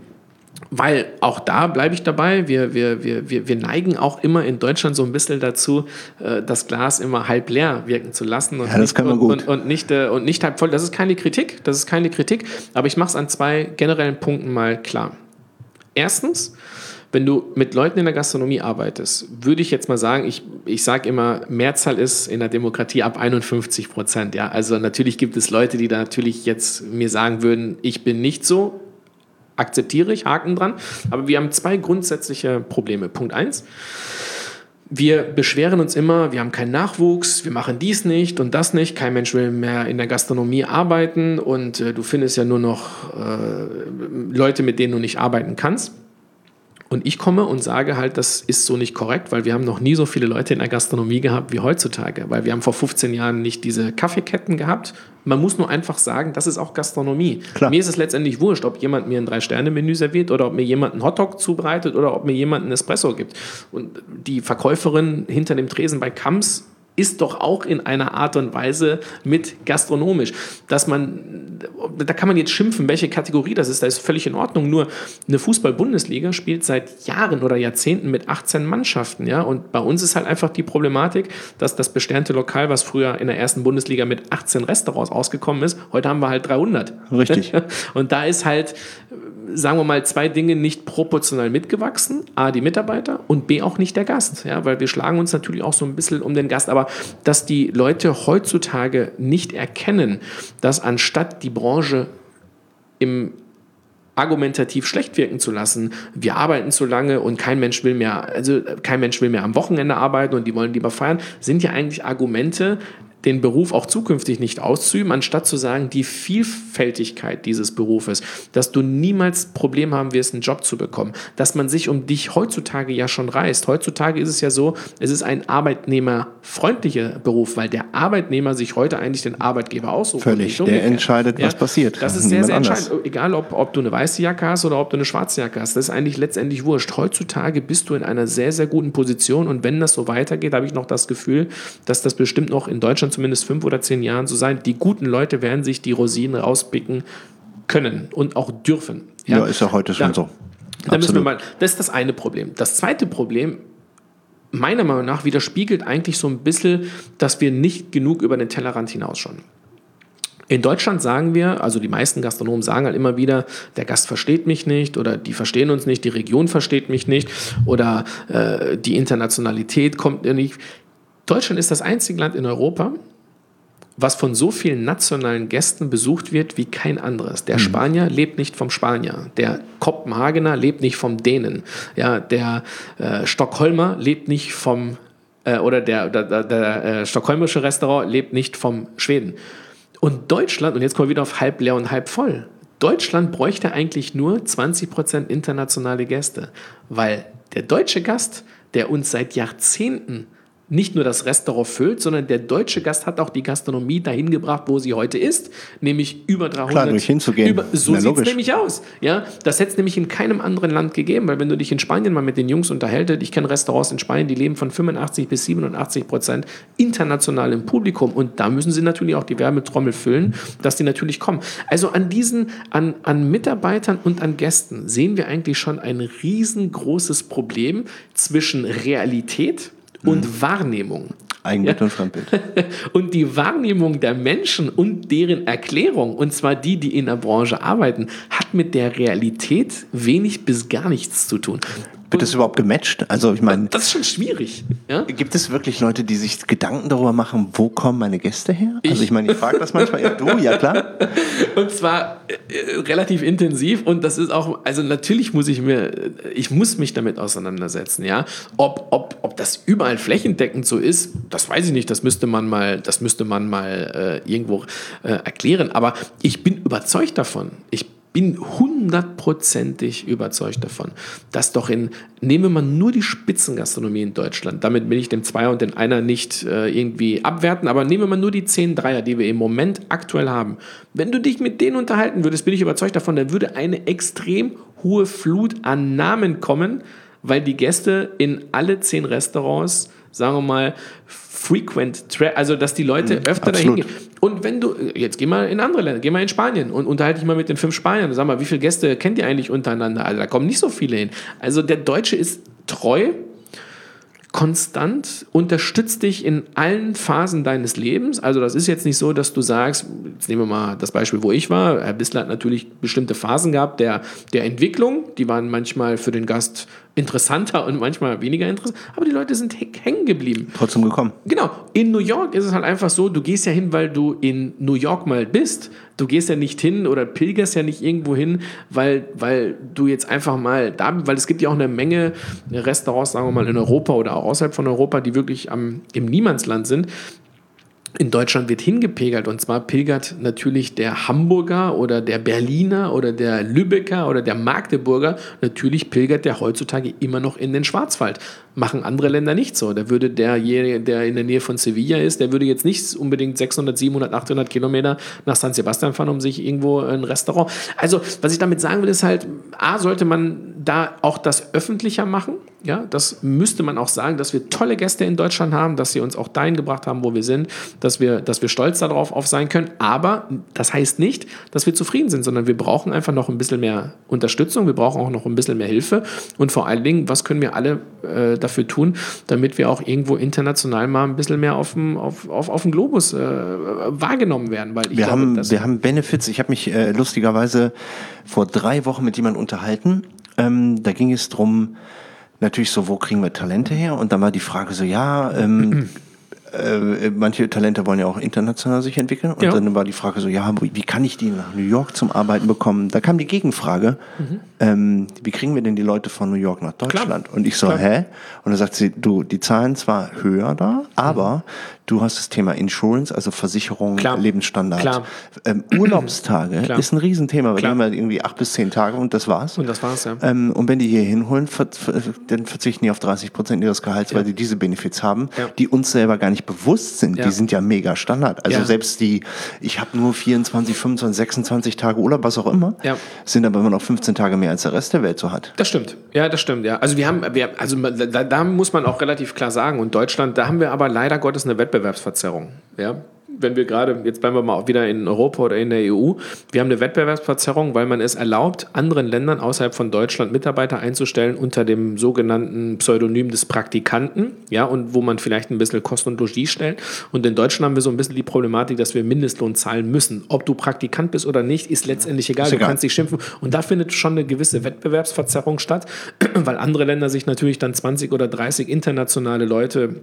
Speaker 2: weil auch da bleibe ich dabei, wir, wir, wir, wir, wir neigen auch immer in Deutschland so ein bisschen dazu, äh, das Glas immer halb leer wirken zu lassen und,
Speaker 1: Ja, das
Speaker 2: nicht, und. Und, und, nicht, äh, und nicht halb voll. Das ist keine Kritik, das ist keine Kritik, aber ich mache es an zwei generellen Punkten mal klar. Erstens, wenn du mit Leuten in der Gastronomie arbeitest, würde ich jetzt mal sagen, ich, ich sage immer, Mehrzahl ist in der Demokratie ab 51 Prozent. Ja? Also natürlich gibt es Leute, die da natürlich jetzt mir sagen würden, ich bin nicht so, akzeptiere ich, Haken dran. Aber wir haben zwei grundsätzliche Probleme. Punkt eins. Wir beschweren uns immer, wir haben keinen Nachwuchs, wir machen dies nicht und das nicht, kein Mensch will mehr in der Gastronomie arbeiten und äh, du findest ja nur noch äh, Leute, mit denen du nicht arbeiten kannst. Und ich komme und sage halt, das ist so nicht korrekt, weil wir haben noch nie so viele Leute in der Gastronomie gehabt wie heutzutage, weil wir haben vor 15 Jahren nicht diese Kaffeeketten gehabt. Man muss nur einfach sagen, das ist auch Gastronomie.
Speaker 1: Klar.
Speaker 2: Mir ist es letztendlich wurscht, ob jemand mir ein Drei-Sterne-Menü serviert oder ob mir jemand einen Hotdog zubereitet oder ob mir jemand einen Espresso gibt. Und die Verkäuferin hinter dem Tresen bei Kams ist doch auch in einer Art und Weise mit gastronomisch. Dass man, da kann man jetzt schimpfen, welche Kategorie das ist, da ist völlig in Ordnung. Nur eine Fußball-Bundesliga spielt seit Jahren oder Jahrzehnten mit 18 Mannschaften. Ja? Und bei uns ist halt einfach die Problematik, dass das besternte Lokal, was früher in der ersten Bundesliga mit 18 Restaurants ausgekommen ist, heute haben wir halt 300.
Speaker 1: Richtig.
Speaker 2: Und da ist halt, sagen wir mal, zwei Dinge nicht proportional mitgewachsen. A, die Mitarbeiter und B, auch nicht der Gast. Ja, weil wir schlagen uns natürlich auch so ein bisschen um den Gast. Aber dass die Leute heutzutage nicht erkennen, dass anstatt die Branche im argumentativ schlecht wirken zu lassen, wir arbeiten zu lange und kein Mensch will mehr, also kein Mensch will mehr am Wochenende arbeiten und die wollen lieber feiern, sind ja eigentlich Argumente, den Beruf auch zukünftig nicht auszuüben, anstatt zu sagen, die Vielfältigkeit dieses Berufes, dass du niemals Problem haben wirst, einen Job zu bekommen, dass man sich um dich heutzutage ja schon reißt. Heutzutage ist es ja so, es ist ein arbeitnehmerfreundlicher Beruf, weil der Arbeitnehmer sich heute eigentlich den Arbeitgeber aussucht.
Speaker 1: Völlig. Der
Speaker 2: umgekehrt.
Speaker 1: entscheidet, was passiert.
Speaker 2: Das ist sehr, sehr
Speaker 1: anders.
Speaker 2: entscheidend. Egal, ob, ob du eine weiße Jacke hast oder ob du eine schwarze Jacke hast. Das ist eigentlich letztendlich wurscht. Heutzutage bist du in einer sehr, sehr guten Position und wenn das so weitergeht, habe ich noch das Gefühl, dass das bestimmt noch in Deutschland zumindest fünf oder zehn Jahren so sein. Die guten Leute werden sich die Rosinen rauspicken können und auch dürfen.
Speaker 1: Ja, ist ja heute schon
Speaker 2: Ja.
Speaker 1: so.
Speaker 2: Da müssen wir mal, das ist das eine Problem. Das zweite Problem, meiner Meinung nach, widerspiegelt eigentlich so ein bisschen, dass wir nicht genug über den Tellerrand hinausschauen. In Deutschland sagen wir, also die meisten Gastronomen sagen halt immer wieder, der Gast versteht mich nicht oder die verstehen uns nicht, die Region versteht mich nicht oder äh, die Internationalität kommt nicht. Deutschland ist das einzige Land in Europa, was von so vielen nationalen Gästen besucht wird wie kein anderes. Der Spanier lebt nicht vom Spanier, der Kopenhagener lebt nicht vom Dänen, ja, der äh, Stockholmer lebt nicht vom äh, oder der, der, der, der äh, stockholmische Restaurant lebt nicht vom Schweden. Und Deutschland, und jetzt kommen wir wieder auf halb leer und halb voll. Deutschland bräuchte eigentlich nur 20% internationale Gäste, weil der deutsche Gast, der uns seit Jahrzehnten nicht nur das Restaurant füllt, sondern der deutsche Gast hat auch die Gastronomie dahin gebracht, wo sie heute ist, nämlich über 300.
Speaker 1: Klar, durch hinzugehen.
Speaker 2: Über, so
Speaker 1: Na,
Speaker 2: sieht es nämlich aus. Ja, das hätte es nämlich in keinem anderen Land gegeben, weil wenn du dich in Spanien mal mit den Jungs unterhältst, ich kenne Restaurants in Spanien, die leben von 85 bis 87 Prozent international im Publikum und da müssen sie natürlich auch die Werbetrommel füllen, dass die natürlich kommen. Also an diesen, an, an Mitarbeitern und an Gästen sehen wir eigentlich schon ein riesengroßes Problem zwischen Realität und Wahrnehmung.
Speaker 1: Eigenbild und Fremdbild.
Speaker 2: Und die Wahrnehmung der Menschen und deren Erklärung, und zwar die, die in der Branche arbeiten, hat mit der Realität wenig bis gar nichts zu tun.
Speaker 1: Wird das überhaupt gematcht? Also ich meine,
Speaker 2: Das ist schon schwierig. Ja?
Speaker 1: gibt es wirklich Leute, die sich Gedanken darüber machen, wo kommen meine Gäste her? Also
Speaker 2: Ich.
Speaker 1: ich meine, ich frage das manchmal. Ja, du, ja klar.
Speaker 2: Und zwar äh, relativ intensiv und das ist auch, also natürlich muss ich mir, ich muss mich damit auseinandersetzen, ja. Ob, ob, ob das überall flächendeckend so ist, das weiß ich nicht, das müsste man mal, das müsste man mal äh, irgendwo äh, erklären. Aber ich bin überzeugt davon. Ich bin hundertprozentig überzeugt davon, dass doch in, nehme man nur die Spitzengastronomie in Deutschland, damit will ich den Zweier und den Einer nicht äh, irgendwie abwerten, aber nehme man nur die 10 Dreier, die wir im Moment aktuell haben. Wenn du dich mit denen unterhalten würdest, bin ich überzeugt davon, dann würde eine extrem hohe Flut an Namen kommen, weil die Gäste in alle 10 Restaurants, sagen wir mal, frequent, tra- also dass die Leute öfter dahin gehen. Und wenn du, jetzt geh mal in andere Länder, geh mal in Spanien und unterhalte dich mal mit den fünf Spaniern. Sag mal, wie viele Gäste kennt ihr eigentlich untereinander? Also da kommen nicht so viele hin. Also der Deutsche ist treu, konstant, unterstützt dich in allen Phasen deines Lebens. Also das ist jetzt nicht so, dass du sagst, jetzt nehmen wir mal das Beispiel, wo ich war. Herr Bissler hat natürlich bestimmte Phasen gehabt der, der Entwicklung. Die waren manchmal für den Gast interessanter und manchmal weniger interessant. Aber die Leute sind häng- hängen geblieben.
Speaker 1: Trotzdem gekommen.
Speaker 2: Genau. In New York ist es halt einfach so, du gehst ja hin, weil du in New York mal bist. Du gehst ja nicht hin oder pilgerst ja nicht irgendwo hin, weil, weil du jetzt einfach mal da bist, weil es gibt ja auch eine Menge Restaurants, sagen wir mal, in Europa oder auch außerhalb von Europa, die wirklich am, im Niemandsland sind. In Deutschland wird hingepegelt und zwar pilgert natürlich der Hamburger oder der Berliner oder der Lübecker oder der Magdeburger. Natürlich pilgert der heutzutage immer noch in den Schwarzwald. Machen andere Länder nicht so. Da würde derjenige, der in der Nähe von Sevilla ist, der würde jetzt nicht unbedingt 600, 700, 800 Kilometer nach San Sebastian fahren, um sich irgendwo ein Restaurant. Also, was ich damit sagen will, ist halt, A, sollte man da auch das öffentlicher machen. Ja, das müsste man auch sagen, dass wir tolle Gäste in Deutschland haben, dass sie uns auch dahin gebracht haben, wo wir sind, dass wir, dass wir stolz darauf auf sein können. Aber das heißt nicht, dass wir zufrieden sind, sondern wir brauchen einfach noch ein bisschen mehr Unterstützung, wir brauchen auch noch ein bisschen mehr Hilfe. Und vor allen Dingen, was können wir alle äh, dafür tun, damit wir auch irgendwo international mal ein bisschen mehr auf dem, auf, auf, auf dem Globus äh, wahrgenommen werden? Weil ich
Speaker 1: Wir,
Speaker 2: glaube,
Speaker 1: haben, wir haben Benefits. Ich habe mich äh, lustigerweise vor drei Wochen mit jemandem unterhalten. Ähm, da ging es drum, natürlich so, wo kriegen wir Talente her? Und dann war die Frage so, ja, ähm, äh, manche Talente wollen ja auch international sich entwickeln. Und
Speaker 2: Ja.
Speaker 1: dann war die Frage so, ja, wie wie kann ich die nach New York zum Arbeiten bekommen? Da kam die Gegenfrage, ähm, wie kriegen wir denn die Leute von New York nach Deutschland? Und ich so,
Speaker 2: Klar.
Speaker 1: hä? Und dann sagt sie, du, die Zahlen zwar höher da, aber du hast das Thema Insurance, also Versicherung,
Speaker 2: Klar.
Speaker 1: Lebensstandard.
Speaker 2: Klar.
Speaker 1: Ähm, Urlaubstage
Speaker 2: Klar.
Speaker 1: ist ein Riesenthema, weil die
Speaker 2: Klar.
Speaker 1: haben ja irgendwie acht bis zehn Tage und das war's.
Speaker 2: Und das war's, ja.
Speaker 1: Ähm, und wenn die hier hinholen, ver ver dann verzichten die auf 30 Prozent ihres Gehalts, weil die diese Benefits haben,
Speaker 2: Ja.
Speaker 1: die uns selber gar nicht bewusst sind.
Speaker 2: Ja.
Speaker 1: Die sind ja mega Standard. Also
Speaker 2: Ja.
Speaker 1: selbst die, ich habe nur 24, 25, 26 Tage Urlaub, was auch immer,
Speaker 2: Ja.
Speaker 1: sind aber immer noch 15 Tage mehr als der Rest der Welt so hat.
Speaker 2: Das stimmt. Ja, das stimmt. Ja, also wir haben, wir, also da, da muss man auch relativ klar sagen. Und Deutschland, da haben wir aber leider Gottes eine Wettbewerbsverzerrung. Ja. Wenn wir gerade, jetzt bleiben wir mal auch wieder in Europa oder in der EU, wir haben eine Wettbewerbsverzerrung, weil man es erlaubt, anderen Ländern außerhalb von Deutschland Mitarbeiter einzustellen unter dem sogenannten Pseudonym des Praktikanten, ja, und wo man vielleicht ein bisschen Kosten und Logis stellt. Und in Deutschland haben wir so ein bisschen die Problematik, dass wir Mindestlohn zahlen müssen. Ob du Praktikant bist oder nicht, ist letztendlich egal.
Speaker 1: Ist
Speaker 2: Du
Speaker 1: egal.
Speaker 2: kannst dich schimpfen. Und da findet schon eine gewisse Wettbewerbsverzerrung statt, weil andere Länder sich natürlich dann 20 oder 30 internationale Leute,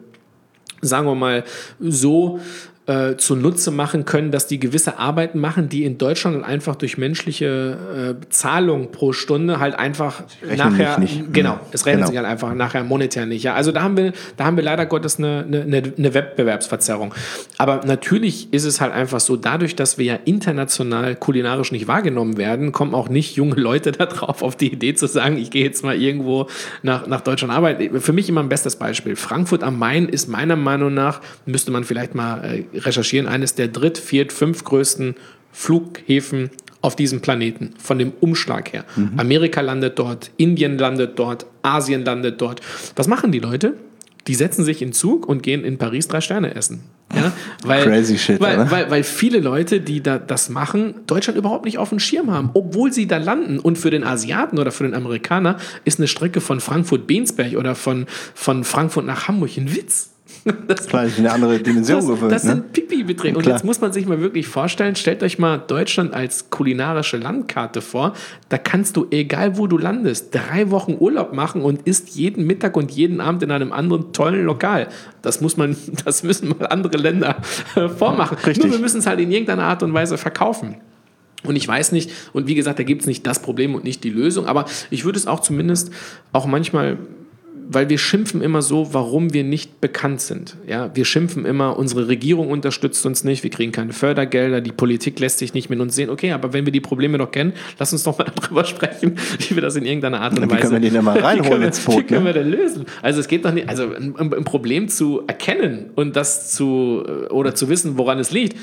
Speaker 2: sagen wir mal, so äh, zunutze machen können, dass die gewisse Arbeiten machen, die in Deutschland einfach durch menschliche äh, Zahlung pro Stunde halt einfach nachher
Speaker 1: nicht.
Speaker 2: genau, es rechnet
Speaker 1: Genau.
Speaker 2: sich halt einfach nachher monetär nicht. Ja, also da haben wir, da haben wir leider Gottes eine, eine, eine Wettbewerbsverzerrung. Aber natürlich ist es halt einfach so, dadurch, dass wir ja international kulinarisch nicht wahrgenommen werden, kommen auch nicht junge Leute da drauf auf die Idee zu sagen, ich gehe jetzt mal irgendwo nach, nach Deutschland arbeiten. Für mich immer ein bestes Beispiel. Frankfurt am Main ist meiner Meinung nach, müsste man vielleicht mal äh, recherchieren, eines der dritt, viert, fünf größten Flughäfen auf diesem Planeten, von dem Umschlag her. Amerika landet dort, Indien landet dort, Asien landet dort. Was machen die Leute? Die setzen sich in Zug und gehen in Paris drei Sterne essen. Ja, weil,
Speaker 1: Crazy shit,
Speaker 2: weil,
Speaker 1: oder?
Speaker 2: weil, weil viele Leute, die da das machen, Deutschland überhaupt nicht auf dem Schirm haben, obwohl sie da landen. Und für den Asiaten oder für den Amerikaner ist eine Strecke von Frankfurt-Bensberg oder von, von Frankfurt nach Hamburg ein Witz.
Speaker 1: Das, Klar, ist eine andere Dimension
Speaker 2: das, gewöhnt. Das ne? sind Pipi-Beträge. Und Klar. jetzt muss man sich mal wirklich vorstellen, stellt euch mal Deutschland als kulinarische Landkarte vor. Da kannst du, egal wo du landest, drei Wochen Urlaub machen und isst jeden Mittag und jeden Abend in einem anderen tollen Lokal. Das muss man, das müssen mal andere Länder äh, vormachen. Richtig. Nur wir müssen es halt in irgendeiner Art und Weise verkaufen. Und ich weiß nicht, und wie gesagt, da gibt es nicht das Problem und nicht die Lösung, aber ich würde es auch zumindest auch manchmal weil wir schimpfen immer so, warum wir nicht bekannt sind. Ja, wir schimpfen immer, unsere Regierung unterstützt uns nicht, wir kriegen keine Fördergelder, die Politik lässt sich nicht mit uns sehen. Okay, aber wenn wir die Probleme doch kennen, lass uns doch mal darüber sprechen, wie wir das in irgendeiner Art und Weise.
Speaker 1: Wie können wir den denn mal reinholen ins
Speaker 2: Boot? Wie können wir denn lösen? Also es geht doch nicht, also ein, ein, Problem zu erkennen und das zu oder zu wissen, woran es liegt,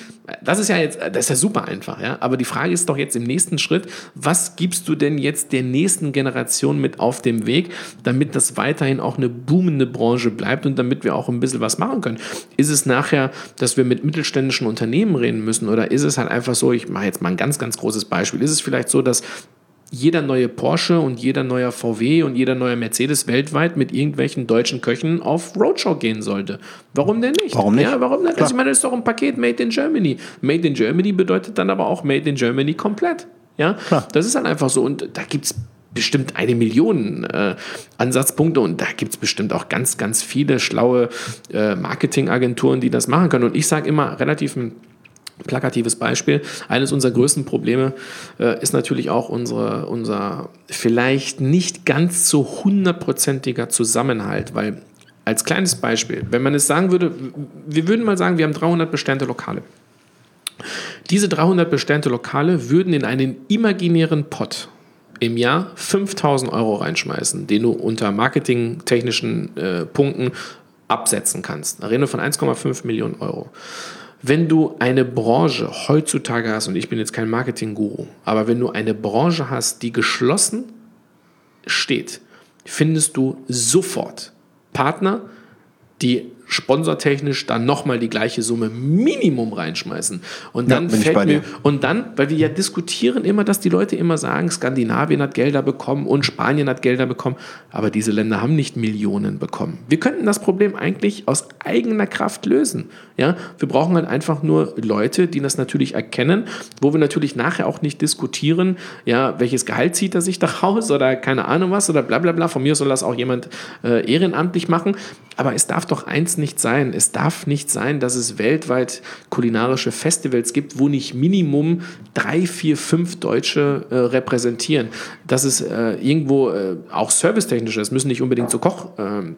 Speaker 2: das ist ja jetzt, das ist ja super einfach, ja. Aber die Frage ist doch jetzt im nächsten Schritt, was gibst du denn jetzt der nächsten Generation mit auf dem Weg, damit das weiterhin weiterhin auch eine boomende Branche bleibt und damit wir auch ein bisschen was machen können. Ist es nachher, dass wir mit mittelständischen Unternehmen reden müssen oder ist es halt einfach so, ich mache jetzt mal ein ganz, ganz großes Beispiel, ist es vielleicht so, dass jeder neue Porsche und jeder neue VW und jeder neue Mercedes weltweit mit irgendwelchen deutschen Köchen auf Roadshow gehen sollte. Warum denn nicht?
Speaker 1: Warum nicht?
Speaker 2: Ja, warum nicht? Also ich meine, das ist doch ein Paket Made in Germany. Made in Germany bedeutet dann aber auch Made in Germany komplett. Ja, Klar. das ist dann einfach so. Und da gibt es bestimmt eine Million äh, Ansatzpunkte und da gibt es bestimmt auch ganz, ganz viele schlaue äh, Marketingagenturen, die das machen können. Und ich sage immer relativ ein plakatives Beispiel. Eines unserer größten Probleme äh, ist natürlich auch unsere, unser vielleicht nicht ganz so hundertprozentiger Zusammenhalt, weil als kleines Beispiel, wenn man es sagen würde, wir würden mal sagen, wir haben 300 besternte Lokale. Diese 300 besternte Lokale würden in einen imaginären Pot im Jahr 5000 Euro reinschmeißen, den du unter marketingtechnischen äh, Punkten absetzen kannst. Da reden wir von 1,5 Millionen Euro. Wenn du eine Branche heutzutage hast, und ich bin jetzt kein Marketing-Guru, aber wenn du eine Branche hast, die geschlossen steht, findest du sofort Partner, die sponsortechnisch dann nochmal die gleiche Summe Minimum reinschmeißen. Und dann ja, fällt mir, und dann, weil wir ja diskutieren immer, dass die Leute immer sagen, Skandinavien hat Gelder bekommen und Spanien hat Gelder bekommen, aber diese Länder haben nicht Millionen bekommen. Wir könnten das Problem eigentlich aus eigener Kraft lösen. Ja, wir brauchen halt einfach nur Leute, die das natürlich erkennen, wo wir natürlich nachher auch nicht diskutieren, ja, welches Gehalt zieht er sich da raus oder keine Ahnung was oder bla bla bla. Von mir soll das auch jemand äh, ehrenamtlich machen. Aber es darf doch eins nicht sein. Es darf nicht sein, dass es weltweit kulinarische Festivals gibt, wo nicht Minimum drei, vier, fünf Deutsche äh, repräsentieren. Dass es äh, irgendwo äh, auch servicetechnisch ist, müssen nicht unbedingt so Koch. Ähm,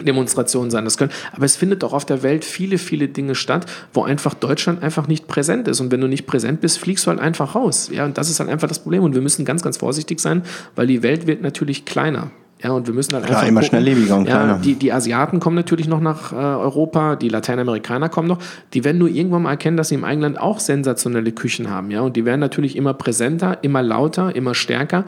Speaker 2: Demonstrationen sein. Das können, aber es findet auch auf der Welt viele, viele Dinge statt, wo einfach Deutschland einfach nicht präsent ist. Und wenn du nicht präsent bist, fliegst du halt einfach raus. Ja, und das ist halt einfach das Problem. Und wir müssen ganz, ganz vorsichtig sein, weil die Welt wird natürlich kleiner. Ja, und wir müssen halt
Speaker 1: Klar, einfach immer gucken, schnelllebiger und
Speaker 2: kleiner. Ja, die, die Asiaten kommen natürlich noch nach äh, Europa, die Lateinamerikaner kommen noch. Die werden nur irgendwann mal erkennen, dass sie im eigenen Land auch sensationelle Küchen haben. Ja, und die werden natürlich immer präsenter, immer lauter, immer stärker.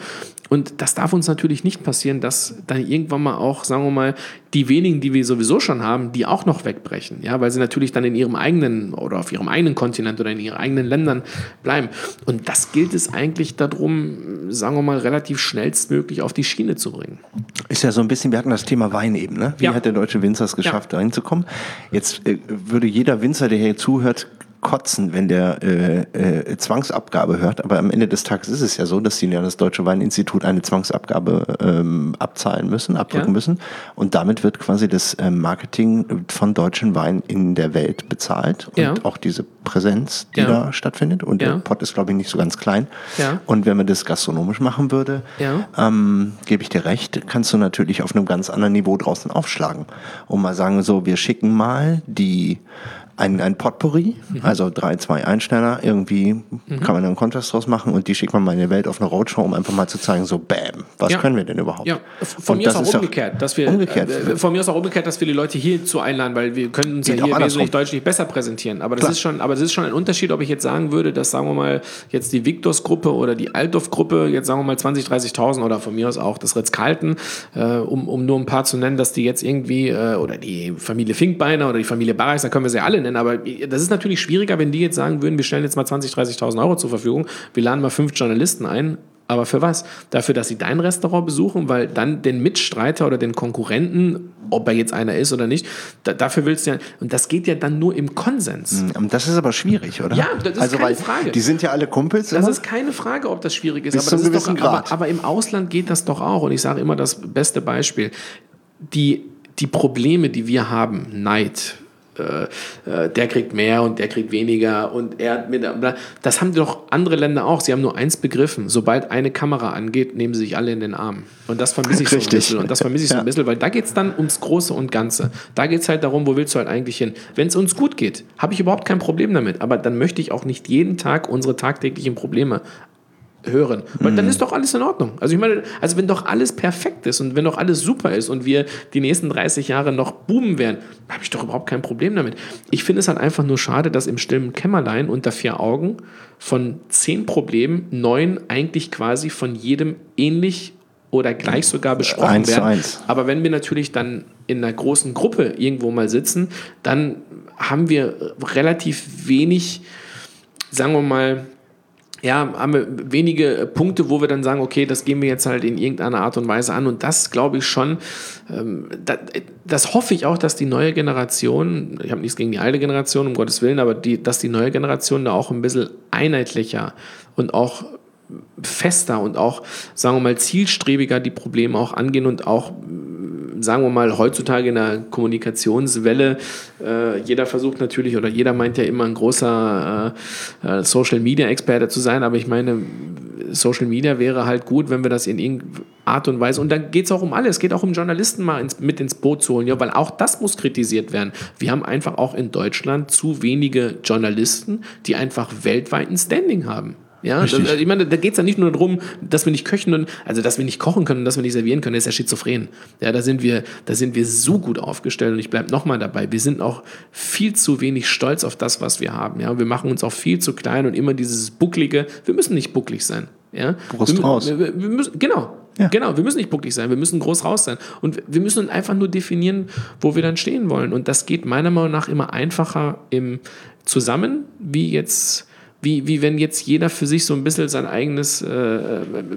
Speaker 2: Und das darf uns natürlich nicht passieren, dass dann irgendwann mal auch, sagen wir mal, die wenigen, die wir sowieso schon haben, die auch noch wegbrechen. Ja, weil sie natürlich dann in ihrem eigenen oder auf ihrem eigenen Kontinent oder in ihren eigenen Ländern bleiben. Und das gilt es eigentlich darum, sagen wir mal, relativ schnellstmöglich auf die Schiene zu bringen.
Speaker 1: Ist ja so ein bisschen, wir hatten das Thema Wein eben, ne? Wie ja. hat der deutsche Winzer es geschafft, ja. da hinzukommen? Jetzt äh, würde jeder Winzer, der hier zuhört, kotzen, wenn der äh, äh, Zwangsabgabe hört. Aber am Ende des Tages ist es ja so, dass sie ja das Deutsche Weininstitut eine Zwangsabgabe ähm, abzahlen müssen, abdrücken ja. müssen. Und damit wird quasi das äh, Marketing von deutschen Wein in der Welt bezahlt und ja. auch diese Präsenz, die ja. da stattfindet. Und der Pot ist, glaube ich, nicht so ganz klein. Und wenn man das gastronomisch machen würde, ähm, gebe ich dir recht, kannst du natürlich auf einem ganz anderen Niveau draußen aufschlagen. Und mal sagen, so, wir schicken mal die ein, ein Potpourri, mhm. also drei, zwei Einsteller, irgendwie mhm. kann man dann einen Kontrast draus machen und die schickt man mal in die Welt auf eine Roadshow, um einfach mal zu zeigen, so bam, was ja. können wir denn überhaupt?
Speaker 2: Ja, von und mir ist auch umgekehrt, dass wir umgekehrt. Äh, von mir ist auch umgekehrt, dass wir die Leute hier zu einladen, weil wir können uns Geht ja hier wesentlich deutlich besser präsentieren. Aber das ist schon, aber das ist schon ein Unterschied, ob ich jetzt sagen würde, dass sagen wir mal jetzt die Victors-Gruppe oder die Altdorf-Gruppe, jetzt sagen wir mal 20, 30.000 oder von mir aus auch das Ritz-Carlton, äh, um, um nur ein paar zu nennen, dass die jetzt irgendwie, äh, oder die Familie Finkbeiner oder die Familie Barreis, da können wir sie alle nennen, aber das ist natürlich schwieriger, wenn die jetzt sagen würden, wir stellen jetzt mal 20.000, 30.000 Euro zur Verfügung, wir laden mal fünf Journalisten ein Aber für was? Dafür, dass sie dein Restaurant besuchen, weil dann den Mitstreiter oder den Konkurrenten, ob er jetzt einer ist oder nicht, da, dafür willst du ja. Und das geht ja dann nur im Konsens.
Speaker 1: Mhm, Das ist aber schwierig, oder?
Speaker 2: Ja, das ist
Speaker 1: also,
Speaker 2: keine
Speaker 1: weil
Speaker 2: Frage.
Speaker 1: Die sind ja alle Kumpels.
Speaker 2: Das
Speaker 1: immer.
Speaker 2: ist keine Frage, ob das schwierig ist.
Speaker 1: Bis
Speaker 2: aber, das ist doch, aber, aber im Ausland geht das doch auch. Und ich sage immer das beste Beispiel. Die, die Probleme, die wir haben, Neid, äh, äh, der kriegt mehr und der kriegt weniger und er hat mit, das haben doch andere Länder auch. Sie haben nur eins begriffen. Sobald eine Kamera angeht, nehmen sie sich alle in den Arm. Und das vermisse ich so ein
Speaker 1: Richtig.
Speaker 2: bisschen. Und das vermisse ich so
Speaker 1: Ja.
Speaker 2: ein bisschen, weil da geht es dann ums Große und Ganze. Da geht es halt darum, wo willst du halt eigentlich hin? Wenn es uns gut geht, habe ich überhaupt kein Problem damit. Aber dann möchte ich auch nicht jeden Tag unsere tagtäglichen Probleme hören. Weil
Speaker 1: Mhm.
Speaker 2: dann ist doch alles in Ordnung. Also ich meine, also wenn doch alles perfekt ist und wenn doch alles super ist und wir die nächsten 30 Jahre noch boomen werden, habe ich doch überhaupt kein Problem damit. Ich finde es halt einfach nur schade, dass im stillen Kämmerlein unter vier Augen von zehn Problemen neun eigentlich quasi von jedem ähnlich oder gleich sogar besprochen
Speaker 1: Eins zu
Speaker 2: werden.
Speaker 1: eins.
Speaker 2: Aber wenn wir natürlich dann in einer großen Gruppe irgendwo mal sitzen, dann haben wir relativ wenig, sagen wir mal, ja, haben wir wenige Punkte, wo wir dann sagen, okay, das gehen wir jetzt halt in irgendeiner Art und Weise an. Und das glaube ich schon, ähm, das, das hoffe ich auch, dass die neue Generation, ich habe nichts gegen die alte Generation, um Gottes Willen, aber die, dass die neue Generation da auch ein bisschen einheitlicher und auch fester und auch, sagen wir mal, zielstrebiger die Probleme auch angehen und auch sagen wir mal, heutzutage in der Kommunikationswelle, äh, jeder versucht natürlich oder jeder meint ja immer ein großer äh, äh, Social Media Experte zu sein, aber ich meine, Social Media wäre halt gut, wenn wir das in irgendeiner Art und Weise, und dann geht es auch um alles, es geht auch um Journalisten mal ins, mit ins Boot zu holen, ja, weil auch das muss kritisiert werden. Wir haben einfach auch in Deutschland zu wenige Journalisten, die einfach weltweit ein Standing haben. Ja, das,
Speaker 1: Richtig.
Speaker 2: ich meine, da geht es ja nicht nur darum, dass wir nicht köchen und also dass wir nicht kochen können und dass wir nicht servieren können, das ist ja schizophren. Ja, da sind wir, da sind wir so gut aufgestellt und ich bleibe nochmal dabei. Wir sind auch viel zu wenig stolz auf das, was wir haben. Ja, wir machen uns auch viel zu klein und immer dieses bucklige. Wir müssen nicht bucklig sein. Ja,
Speaker 1: Brust
Speaker 2: wir,
Speaker 1: raus.
Speaker 2: Wir, wir müssen, genau.
Speaker 1: Ja.
Speaker 2: Genau, wir müssen nicht bucklig sein, wir müssen groß raus sein. Und wir müssen einfach nur definieren, wo wir dann stehen wollen. Und das geht meiner Meinung nach immer einfacher im Zusammen, wie jetzt wie, wie wenn jetzt jeder für sich so ein bisschen sein eigenes äh,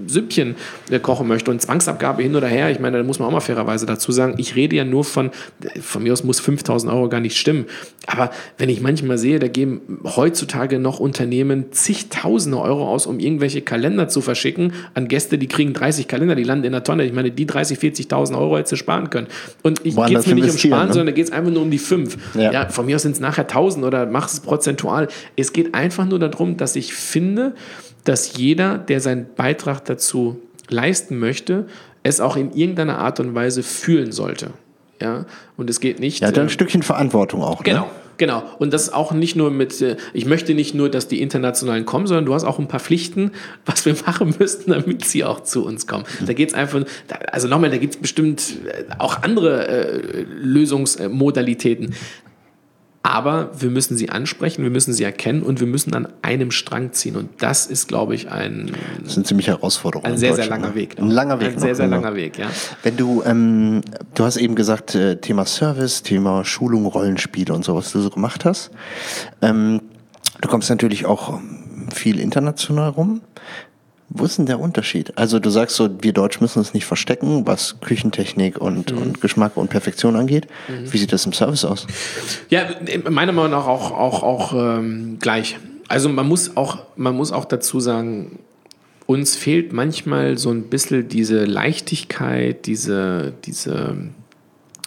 Speaker 2: Süppchen äh, kochen möchte und Zwangsabgabe hin oder her. Ich meine, da muss man auch mal fairerweise dazu sagen, ich rede ja nur von, von mir aus muss 5000 Euro gar nicht stimmen. Aber wenn ich manchmal sehe, da geben heutzutage noch Unternehmen zigtausende Euro aus, um irgendwelche Kalender zu verschicken an Gäste, die kriegen 30 Kalender, die landen in der Tonne. Ich meine, die 30, 40.000 Euro hätte sie sparen können. Und ich geht mir nicht um Sparen,
Speaker 1: ne?
Speaker 2: sondern da geht es einfach nur um die 5.
Speaker 1: Ja.
Speaker 2: ja von mir aus sind es nachher 1000 oder mach es prozentual. Es geht einfach nur darum, dass ich finde, dass jeder, der seinen Beitrag dazu leisten möchte, es auch in irgendeiner Art und Weise fühlen sollte. Ja, und es geht nicht.
Speaker 1: Ja, dann
Speaker 2: äh,
Speaker 1: ein Stückchen Verantwortung auch.
Speaker 2: Genau.
Speaker 1: Ne?
Speaker 2: Genau. Und das auch nicht nur mit, äh, ich möchte nicht nur, dass die Internationalen kommen, sondern du hast auch ein paar Pflichten, was wir machen müssten, damit sie auch zu uns kommen. Da geht es einfach, also nochmal, da gibt es bestimmt äh, auch andere äh, Lösungsmodalitäten. Aber wir müssen sie ansprechen, wir müssen sie erkennen und wir müssen an einem Strang ziehen. Und das ist, glaube ich, ein,
Speaker 1: Das sind ziemlich Herausforderungen.
Speaker 2: ein
Speaker 1: in
Speaker 2: sehr, sehr langer
Speaker 1: ne?
Speaker 2: Weg.
Speaker 1: Ein langer Weg.
Speaker 2: Ein sehr,
Speaker 1: noch,
Speaker 2: sehr
Speaker 1: genau.
Speaker 2: langer Weg, ja.
Speaker 1: Wenn du, ähm, du hast eben gesagt, äh, Thema Service, Thema Schulung, Rollenspiele und so, was du so gemacht hast. Ähm, du kommst natürlich auch viel international rum. Wo ist denn der Unterschied? Also du sagst so, wir Deutsch müssen uns nicht verstecken, was Küchentechnik und,
Speaker 2: Mhm.
Speaker 1: und Geschmack und Perfektion angeht. Wie sieht das im Service aus?
Speaker 2: Ja, meiner Meinung nach auch, auch, auch ähm, gleich. Also man muss auch, man muss auch dazu sagen, uns fehlt manchmal so ein bisschen diese Leichtigkeit, diese, diese,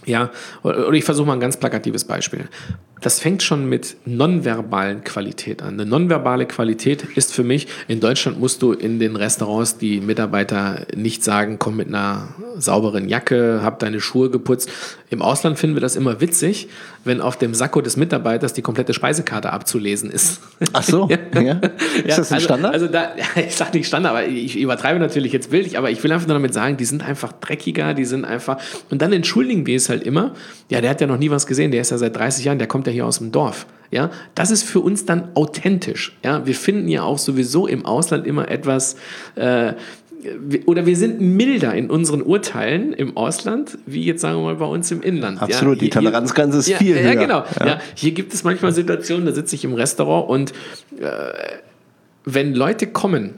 Speaker 2: ja, oder ich versuche mal ein ganz plakatives Beispiel. Das fängt schon mit nonverbalen Qualität an. Eine nonverbale Qualität ist für mich, in Deutschland musst du in den Restaurants die Mitarbeiter nicht sagen, komm mit einer sauberen Jacke, hab deine Schuhe geputzt. Im Ausland finden wir das immer witzig, wenn auf dem Sakko des Mitarbeiters die komplette Speisekarte abzulesen ist.
Speaker 1: Ach so, ja. Ist das ein
Speaker 2: also,
Speaker 1: Standard?
Speaker 2: Also da, ja, ich sage nicht Standard, aber ich übertreibe natürlich jetzt bildlich, aber ich will einfach nur damit sagen, die sind einfach dreckiger, die sind einfach. Und dann entschuldigen wir es halt immer. Ja, der hat ja noch nie was gesehen, der ist ja seit 30 Jahren, der kommt ja hier aus dem Dorf. Ja, das ist für uns dann authentisch. Ja, wir finden ja auch sowieso im Ausland immer etwas. Äh, oder wir sind milder in unseren Urteilen im Ausland, wie jetzt sagen wir mal bei uns im Inland.
Speaker 1: Absolut, die
Speaker 2: hier- hier-
Speaker 1: Toleranzgrenze ist
Speaker 2: ja,
Speaker 1: viel
Speaker 2: ja,
Speaker 1: höher.
Speaker 2: Genau.
Speaker 1: Ja.
Speaker 2: Ja. hier gibt es manchmal Situationen, da sitze ich im Restaurant und äh, wenn Leute kommen,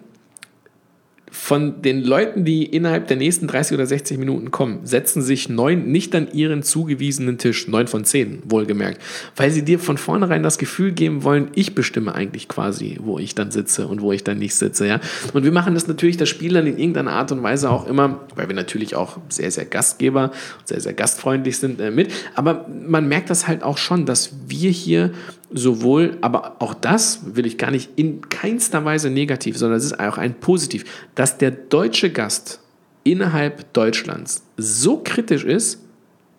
Speaker 2: von den Leuten, die innerhalb der nächsten 30 oder 60 Minuten kommen, setzen sich neun nicht an ihren zugewiesenen Tisch, neun von zehn, wohlgemerkt, weil sie dir von vornherein das Gefühl geben wollen, ich bestimme eigentlich quasi, wo ich dann sitze und wo ich dann nicht sitze, ja. Und wir machen das natürlich, das Spiel dann in irgendeiner Art und Weise auch immer, weil wir natürlich auch sehr, sehr Gastgeber, sehr, sehr gastfreundlich sind äh, mit, aber man merkt das halt auch schon, dass wir hier sowohl, aber auch das will ich gar nicht in keinster Weise negativ, sondern es ist auch ein positiv, dass der deutsche Gast innerhalb Deutschlands so kritisch ist,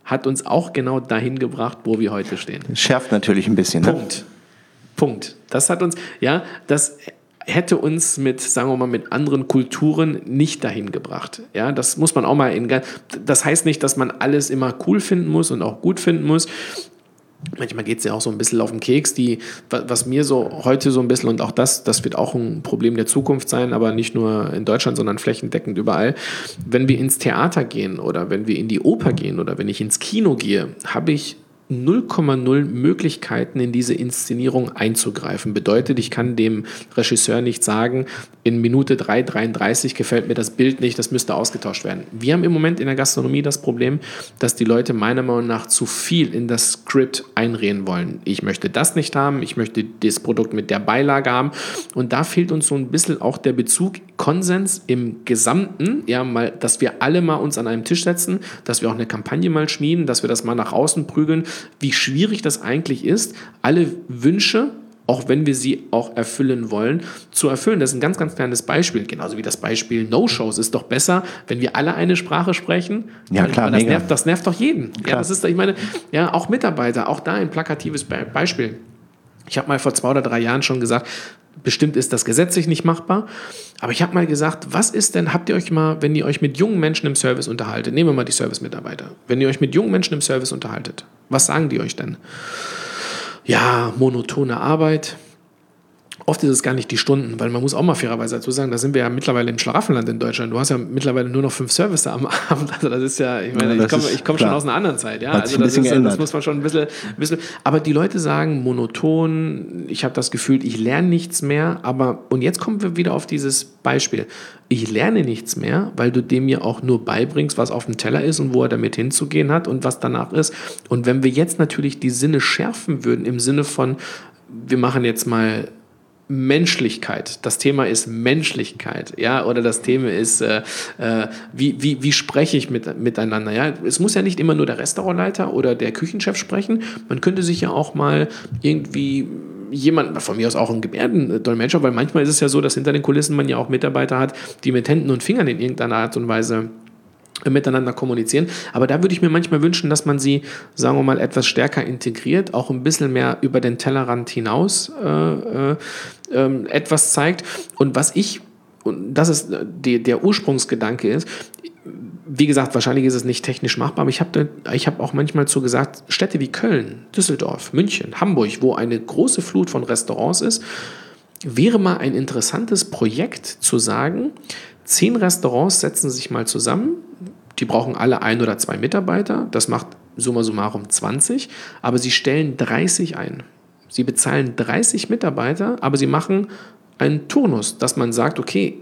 Speaker 2: hat uns auch genau dahin gebracht, wo wir heute stehen.
Speaker 1: Schärft natürlich ein bisschen.
Speaker 2: Ne? Punkt. Punkt. Das hat uns, ja, das hätte uns mit, sagen wir mal, mit anderen Kulturen nicht dahin gebracht. Ja, das muss man auch mal in, das heißt nicht, dass man alles immer cool finden muss und auch gut finden muss. Manchmal geht es ja auch so ein bisschen auf den Keks, die, was mir so heute so ein bisschen, und auch das, das wird auch ein Problem der Zukunft sein, aber nicht nur in Deutschland, sondern flächendeckend überall. Wenn wir ins Theater gehen oder wenn wir in die Oper gehen oder wenn ich ins Kino gehe, habe ich 0,0 Möglichkeiten in diese Inszenierung einzugreifen. Bedeutet, ich kann dem Regisseur nicht sagen, in Minute 3,33 gefällt mir das Bild nicht, das müsste ausgetauscht werden. Wir haben im Moment in der Gastronomie das Problem, dass die Leute meiner Meinung nach zu viel in das Skript einreden wollen. Ich möchte das nicht haben, ich möchte das Produkt mit der Beilage haben und da fehlt uns so ein bisschen auch der Bezug, Konsens im Gesamten, ja, mal, dass wir alle mal uns an einem Tisch setzen, dass wir auch eine Kampagne mal schmieden, dass wir das mal nach außen prügeln, wie schwierig das eigentlich ist, alle Wünsche auch wenn wir sie auch erfüllen wollen, zu erfüllen. Das ist ein ganz, ganz kleines Beispiel. Genauso wie das Beispiel No-Shows ist doch besser, wenn wir alle eine Sprache sprechen.
Speaker 1: Ja, klar,
Speaker 2: das, nervt, das nervt doch jeden. Ja, das ist, ich meine, ja, auch Mitarbeiter, auch da ein plakatives Beispiel. Ich habe mal vor zwei oder drei Jahren schon gesagt, bestimmt ist das gesetzlich nicht machbar, aber ich habe mal gesagt, was ist denn, habt ihr euch mal, wenn ihr euch mit jungen Menschen im Service unterhaltet, nehmen wir mal die Service-Mitarbeiter, wenn ihr euch mit jungen Menschen im Service unterhaltet, was sagen die euch denn? Ja, monotone Arbeit, Oft ist es gar nicht die Stunden, weil man muss auch mal fairerweise dazu sagen, da sind wir ja mittlerweile im Schlaraffenland in Deutschland. Du hast ja mittlerweile nur noch fünf Services am Abend. Also das ist ja, ich meine, ja, ich komme komm schon aus einer anderen Zeit. Ja, also das, ist, das, muss man schon ein bisschen, ein bisschen. Aber die Leute sagen monoton, ich habe das Gefühl, ich lerne nichts mehr. Aber, und jetzt kommen wir wieder auf dieses Beispiel. Ich lerne nichts mehr, weil du dem ja auch nur beibringst, was auf dem Teller ist und wo er damit hinzugehen hat und was danach ist. Und wenn wir jetzt natürlich die Sinne schärfen würden, im Sinne von, wir machen jetzt mal Menschlichkeit. Das Thema ist Menschlichkeit, ja, oder das Thema ist, äh, äh, wie, wie, wie spreche ich mit, miteinander, ja. Es muss ja nicht immer nur der Restaurantleiter oder der Küchenchef sprechen. Man könnte sich ja auch mal irgendwie jemand, von mir aus auch ein Gebärdendolmetscher, weil manchmal ist es ja so, dass hinter den Kulissen man ja auch Mitarbeiter hat, die mit Händen und Fingern in irgendeiner Art und Weise miteinander kommunizieren. Aber da würde ich mir manchmal wünschen, dass man sie, sagen wir mal, etwas stärker integriert, auch ein bisschen mehr über den Tellerrand hinaus äh, äh, äh, etwas zeigt. Und was ich, und das ist die, der Ursprungsgedanke ist, wie gesagt, wahrscheinlich ist es nicht technisch machbar, aber ich habe ich hab auch manchmal so gesagt, Städte wie Köln, Düsseldorf, München, Hamburg, wo eine große Flut von Restaurants ist, wäre mal ein interessantes Projekt zu sagen, zehn Restaurants setzen sich mal zusammen, die brauchen alle ein oder zwei Mitarbeiter, das macht summa summarum 20, aber sie stellen 30 ein. Sie bezahlen 30 Mitarbeiter, aber sie machen einen Turnus, dass man sagt, okay,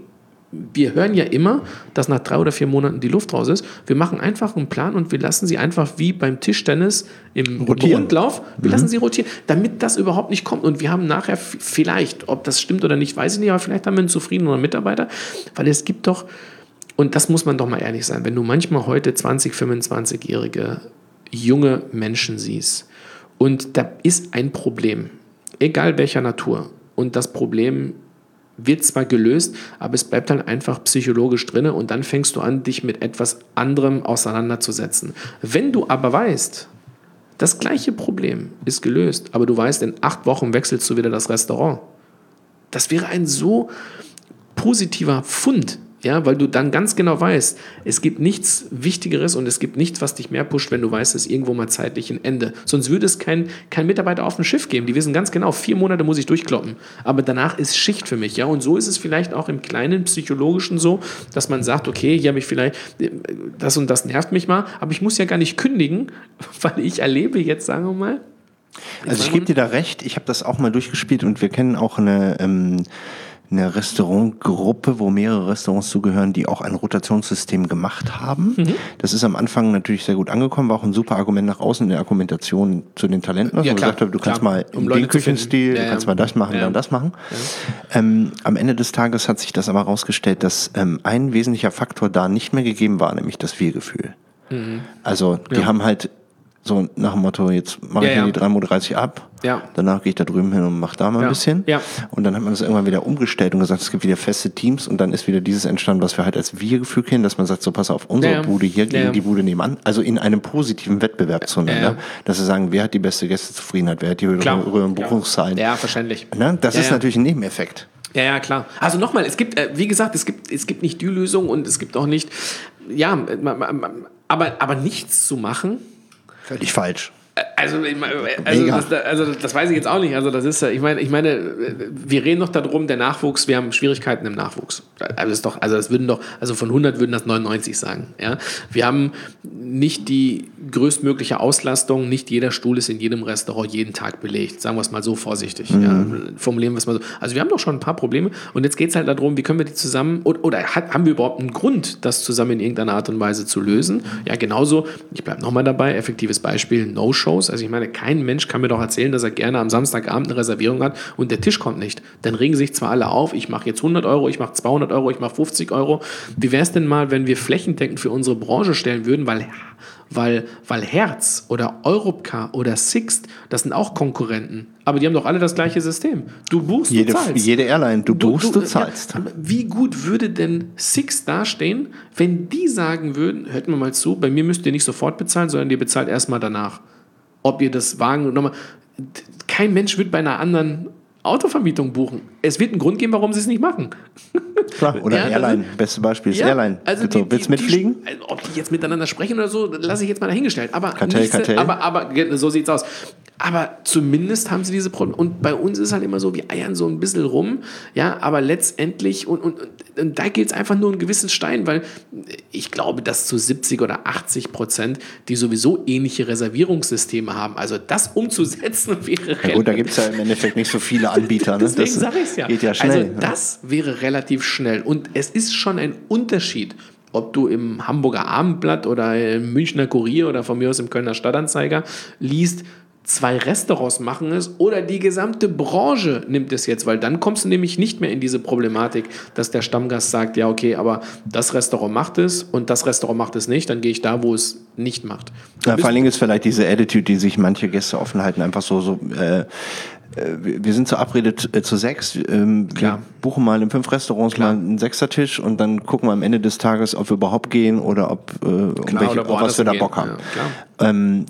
Speaker 2: wir hören ja immer, dass nach drei oder vier Monaten die Luft raus ist. Wir machen einfach einen Plan und wir lassen sie einfach wie beim Tischtennis im rotieren. Rundlauf, wir mhm. lassen sie rotieren, damit das überhaupt nicht kommt. Und wir haben nachher vielleicht, ob das stimmt oder nicht, weiß ich nicht, aber vielleicht haben wir einen zufriedenen Mitarbeiter, weil es gibt doch, und das muss man doch mal ehrlich sein, wenn du manchmal heute 20, 25-jährige junge Menschen siehst und da ist ein Problem, egal welcher Natur, und das Problem wird zwar gelöst, aber es bleibt dann einfach psychologisch drin und dann fängst du an, dich mit etwas anderem auseinanderzusetzen. Wenn du aber weißt, das gleiche Problem ist gelöst, aber du weißt, in acht Wochen wechselst du wieder das Restaurant. Das wäre ein so positiver Fund, ja, weil du dann ganz genau weißt, es gibt nichts Wichtigeres und es gibt nichts, was dich mehr pusht, wenn du weißt, es ist irgendwo mal zeitlich ein Ende. Sonst würde es keinen kein Mitarbeiter auf dem Schiff geben. Die wissen ganz genau, vier Monate muss ich durchkloppen. Aber danach ist Schicht für mich. Ja, und so ist es vielleicht auch im kleinen psychologischen so, dass man sagt, okay, hier habe ich vielleicht, das und das nervt mich mal, aber ich muss ja gar nicht kündigen, weil ich erlebe jetzt, sagen wir mal.
Speaker 1: Also ich gebe dir da recht, ich habe das auch mal durchgespielt und wir kennen auch eine. Ähm eine Restaurantgruppe, wo mehrere Restaurants zugehören, die auch ein Rotationssystem gemacht haben. Mhm. Das ist am Anfang natürlich sehr gut angekommen, war auch ein super Argument nach außen in der Argumentation zu den Talenten. Ja, klar, gesagt habe, du klar. kannst mal um den Küchenstil, ja, du kannst mal das machen, ja. dann das machen. Ähm, am Ende des Tages hat sich das aber herausgestellt, dass ähm, ein wesentlicher Faktor da nicht mehr gegeben war, nämlich das Wir-Gefühl. Mhm. Also die haben halt so nach dem Motto, jetzt mache ich ja, mir die 3.30 ab, ja. danach gehe ich da drüben hin und mache da mal ein bisschen. Ja. Und dann hat man das irgendwann wieder umgestellt und gesagt, es gibt wieder feste Teams und dann ist wieder dieses entstanden, was wir halt als Wir-Gefühl kennen, dass man sagt, so pass auf, unsere Bude hier gegen die Bude nebenan, also in einem positiven Wettbewerb zueinander, dass wir sagen, wer hat die beste Gästezufriedenheit, wer hat die höheren Buchungszahlen.
Speaker 2: Ja, verständlich.
Speaker 1: Ne? Das ist natürlich ein Nebeneffekt.
Speaker 2: Ja, ja, klar. Also nochmal, es gibt, äh, wie gesagt, es gibt, es gibt nicht die Lösung und es gibt auch nicht, ja, aber, aber nichts zu machen,
Speaker 1: Völlig falsch.
Speaker 2: Also, also das, also, das, weiß ich jetzt auch nicht. Also, das ist ich meine, ich meine, wir reden noch darum, der Nachwuchs, wir haben Schwierigkeiten im Nachwuchs. Also, ist doch, also das würden doch, also von 100 würden das 99 sagen. Ja? Wir haben nicht die größtmögliche Auslastung, nicht jeder Stuhl ist in jedem Restaurant jeden Tag belegt. Sagen wir es mal so vorsichtig. Mhm. Ja? Formulieren wir es mal so. Also, wir haben doch schon ein paar Probleme und jetzt geht es halt darum, wie können wir die zusammen, oder, oder hat, haben wir überhaupt einen Grund, das zusammen in irgendeiner Art und Weise zu lösen? Ja, genauso, ich bleibe nochmal dabei, effektives Beispiel, No-Show. Shows. Also ich meine, kein Mensch kann mir doch erzählen, dass er gerne am Samstagabend eine Reservierung hat und der Tisch kommt nicht. Dann regen sich zwar alle auf, ich mache jetzt 100 Euro, ich mache 200 Euro, ich mache 50 Euro. Wie wäre es denn mal, wenn wir flächendeckend für unsere Branche stellen würden, weil weil, weil Herz oder Europcar oder Sixt, das sind auch Konkurrenten. Aber die haben doch alle das gleiche System. Du buchst,
Speaker 1: jede,
Speaker 2: du zahlst.
Speaker 1: Jede Airline, du, du buchst, du, du zahlst. Ja,
Speaker 2: wie gut würde denn Sixt dastehen, wenn die sagen würden, hört mir mal zu, bei mir müsst ihr nicht sofort bezahlen, sondern ihr bezahlt erstmal danach ob ihr das Wagen nochmal. Kein Mensch wird bei einer anderen Autovermietung buchen. Es wird einen Grund geben, warum sie es nicht machen.
Speaker 1: Klar, oder ja, Airline. Sind, Beste Beispiel ist ja, Airline.
Speaker 2: Also die, Willst du mitfliegen? Die, also ob die jetzt miteinander sprechen oder so, lasse ich jetzt mal dahingestellt. Aber,
Speaker 1: Kartell, nächste, Kartell.
Speaker 2: aber, aber so sieht's aus. Aber zumindest haben sie diese Probleme. Und bei uns ist halt immer so, wir eiern so ein bisschen rum, ja, aber letztendlich, und, und, und da gilt es einfach nur einen gewissen Stein, weil ich glaube, dass zu 70 oder 80 Prozent, die sowieso ähnliche Reservierungssysteme haben, also das umzusetzen wäre
Speaker 1: ja, Gut, da gibt es ja im Endeffekt nicht so viele Anbieter. Ne?
Speaker 2: Deswegen sage ich es ja. Geht ja schnell. Also das wäre relativ schnell. Und es ist schon ein Unterschied, ob du im Hamburger Abendblatt oder im Münchner Kurier oder von mir aus im Kölner Stadtanzeiger liest, zwei Restaurants machen es oder die gesamte Branche nimmt es jetzt, weil dann kommst du nämlich nicht mehr in diese Problematik, dass der Stammgast sagt, ja okay, aber das Restaurant macht es und das Restaurant macht es nicht, dann gehe ich da, wo es nicht macht.
Speaker 1: Ja, vor allen Dingen ist vielleicht diese Attitude, die sich manche Gäste offen halten, einfach so, so äh, wir sind verabredet äh, zu sechs. Ähm, wir buchen mal in fünf Restaurants Klar. mal einen Sechsertisch und dann gucken wir am Ende des Tages, ob wir überhaupt gehen oder ob, äh, um welche, auf was wir da Bock haben. Ja, ähm,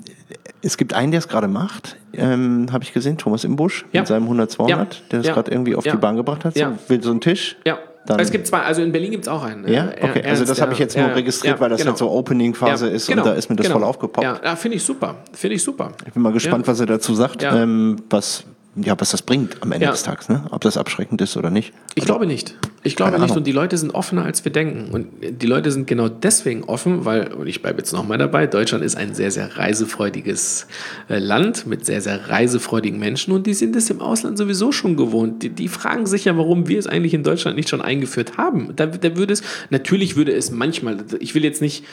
Speaker 1: es gibt einen, der es gerade macht, ähm, habe ich gesehen, Thomas Imbusch ja. mit seinem 100-200, ja. der ja. gerade irgendwie auf die Bahn gebracht hat. So, will so einen Tisch.
Speaker 2: Ja. Dann es gibt zwei, also in Berlin gibt es auch einen.
Speaker 1: Ja, okay. Ernst, also das habe ich jetzt nur registriert, weil das genau. halt so Opening-Phase ist genau. und da ist mir das genau. voll aufgepoppt.
Speaker 2: Ja, finde ich super. Finde ich super.
Speaker 1: Ich bin mal gespannt, was er dazu sagt, ähm, was ja, was das bringt am Ende ja. des Tages, ne? ob das abschreckend ist oder nicht.
Speaker 2: Ich glaube nicht. Ich glaube nicht. Und die Leute sind offener, als wir denken. Und die Leute sind genau deswegen offen, weil, und ich bleibe jetzt nochmal dabei, Deutschland ist ein sehr, sehr reisefreudiges äh, Land mit sehr, sehr reisefreudigen Menschen und die sind es im Ausland sowieso schon gewohnt. Die, die fragen sich ja, warum wir es eigentlich in Deutschland nicht schon eingeführt haben. Da, da würde es, natürlich würde es manchmal, ich will jetzt nicht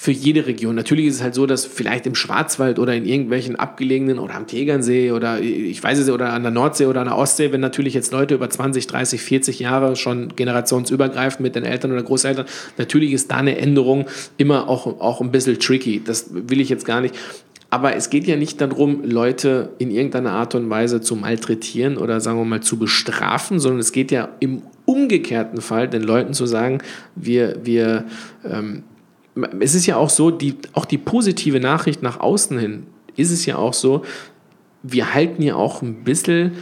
Speaker 2: für jede Region. Natürlich ist es halt so, dass vielleicht im Schwarzwald oder in irgendwelchen abgelegenen oder am Tegernsee oder ich weiß es oder an der Nordsee oder an der Ostsee, wenn natürlich jetzt Leute über 20, 30, 40 Jahre schon generationsübergreifend mit den Eltern oder Großeltern, natürlich ist da eine Änderung immer auch, auch ein bisschen tricky. Das will ich jetzt gar nicht. Aber es geht ja nicht darum, Leute in irgendeiner Art und Weise zu malträtieren oder sagen wir mal zu bestrafen, sondern es geht ja im umgekehrten Fall den Leuten zu sagen, wir, wir ähm, es ist ja auch so, die, auch die positive Nachricht nach außen hin ist es ja auch so, wir halten ja auch ein bisschen,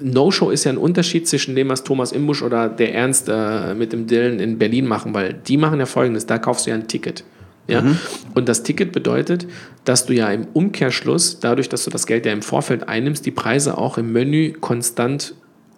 Speaker 2: No-Show ist ja ein Unterschied zwischen dem, was Thomas Imbusch oder der Ernst äh, mit dem Dillen in Berlin machen, weil die machen ja folgendes, da kaufst du ja ein Ticket. Ja? Mhm. Und das Ticket bedeutet, dass du ja im Umkehrschluss, dadurch, dass du das Geld ja im Vorfeld einnimmst, die Preise auch im Menü konstant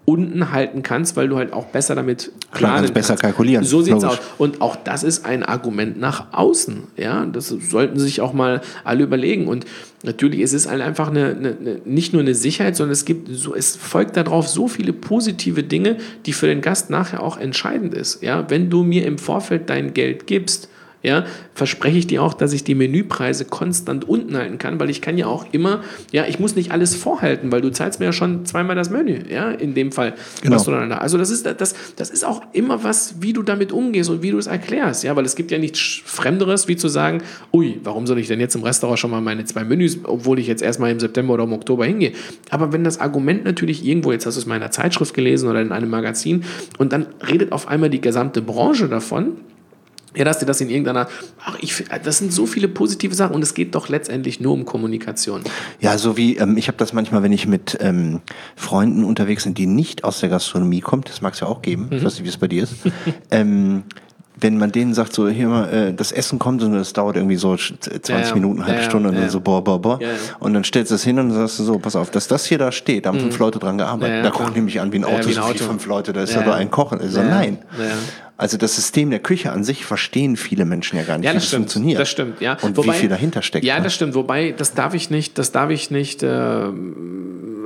Speaker 2: unten halten kannst, weil du halt auch besser damit planen
Speaker 1: kannst besser kalkulieren.
Speaker 2: So sieht's
Speaker 1: Logisch.
Speaker 2: aus. Und auch das ist ein Argument nach außen. Ja, das sollten sich auch mal alle überlegen. Und natürlich ist es halt einfach eine, eine, eine, nicht nur eine Sicherheit, sondern es gibt so, es folgt darauf so viele positive Dinge, die für den Gast nachher auch entscheidend ist. Ja, wenn du mir im Vorfeld dein Geld gibst, ja, verspreche ich dir auch, dass ich die Menüpreise konstant unten halten kann, weil ich kann ja auch immer, ja, ich muss nicht alles vorhalten, weil du zahlst mir ja schon zweimal das Menü, ja, in dem Fall.
Speaker 1: Genau.
Speaker 2: Was du dann da, also das ist, das, das ist auch immer was, wie du damit umgehst und wie du es erklärst, ja, weil es gibt ja nichts Fremderes, wie zu sagen, ui, warum soll ich denn jetzt im Restaurant schon mal meine zwei Menüs, obwohl ich jetzt erstmal im September oder im Oktober hingehe. Aber wenn das Argument natürlich irgendwo, jetzt hast du es in einer Zeitschrift gelesen oder in einem Magazin und dann redet auf einmal die gesamte Branche davon, ja, dass dir das in irgendeiner, ach, ich, das sind so viele positive Sachen und es geht doch letztendlich nur um Kommunikation.
Speaker 1: Ja, so wie, ähm, ich habe das manchmal, wenn ich mit ähm, Freunden unterwegs bin, die nicht aus der Gastronomie kommen, das mag es ja auch geben, ich weiß nicht, wie es bei dir ist, ähm, wenn man denen sagt, so hier mal, äh, das Essen kommt und das dauert irgendwie so 20
Speaker 2: Ja, ja.
Speaker 1: Minuten, eine halbe
Speaker 2: Ja, ja,
Speaker 1: Stunde und
Speaker 2: ja,
Speaker 1: dann
Speaker 2: ja.
Speaker 1: so boah, boah, boah. Und dann stellst du es hin und dann sagst du so, pass auf, dass das hier da steht, da haben fünf Leute dran gearbeitet. Da gucken die mich an wie ein Auto,
Speaker 2: wie ein
Speaker 1: so wie
Speaker 2: Auto.
Speaker 1: fünf Leute, da ist
Speaker 2: Ja,
Speaker 1: nur ein Kochen. Ich so,
Speaker 2: Ja, ja.
Speaker 1: nein. Also das System der Küche an sich verstehen viele Menschen ja gar nicht,
Speaker 2: Ja,
Speaker 1: wie
Speaker 2: das
Speaker 1: das
Speaker 2: stimmt.
Speaker 1: funktioniert.
Speaker 2: Das stimmt, ja.
Speaker 1: Und
Speaker 2: Wobei-
Speaker 1: wie viel dahinter steckt.
Speaker 2: Ja,
Speaker 1: ne?
Speaker 2: das stimmt. Wobei, das darf ich nicht, das darf ich nicht, äh,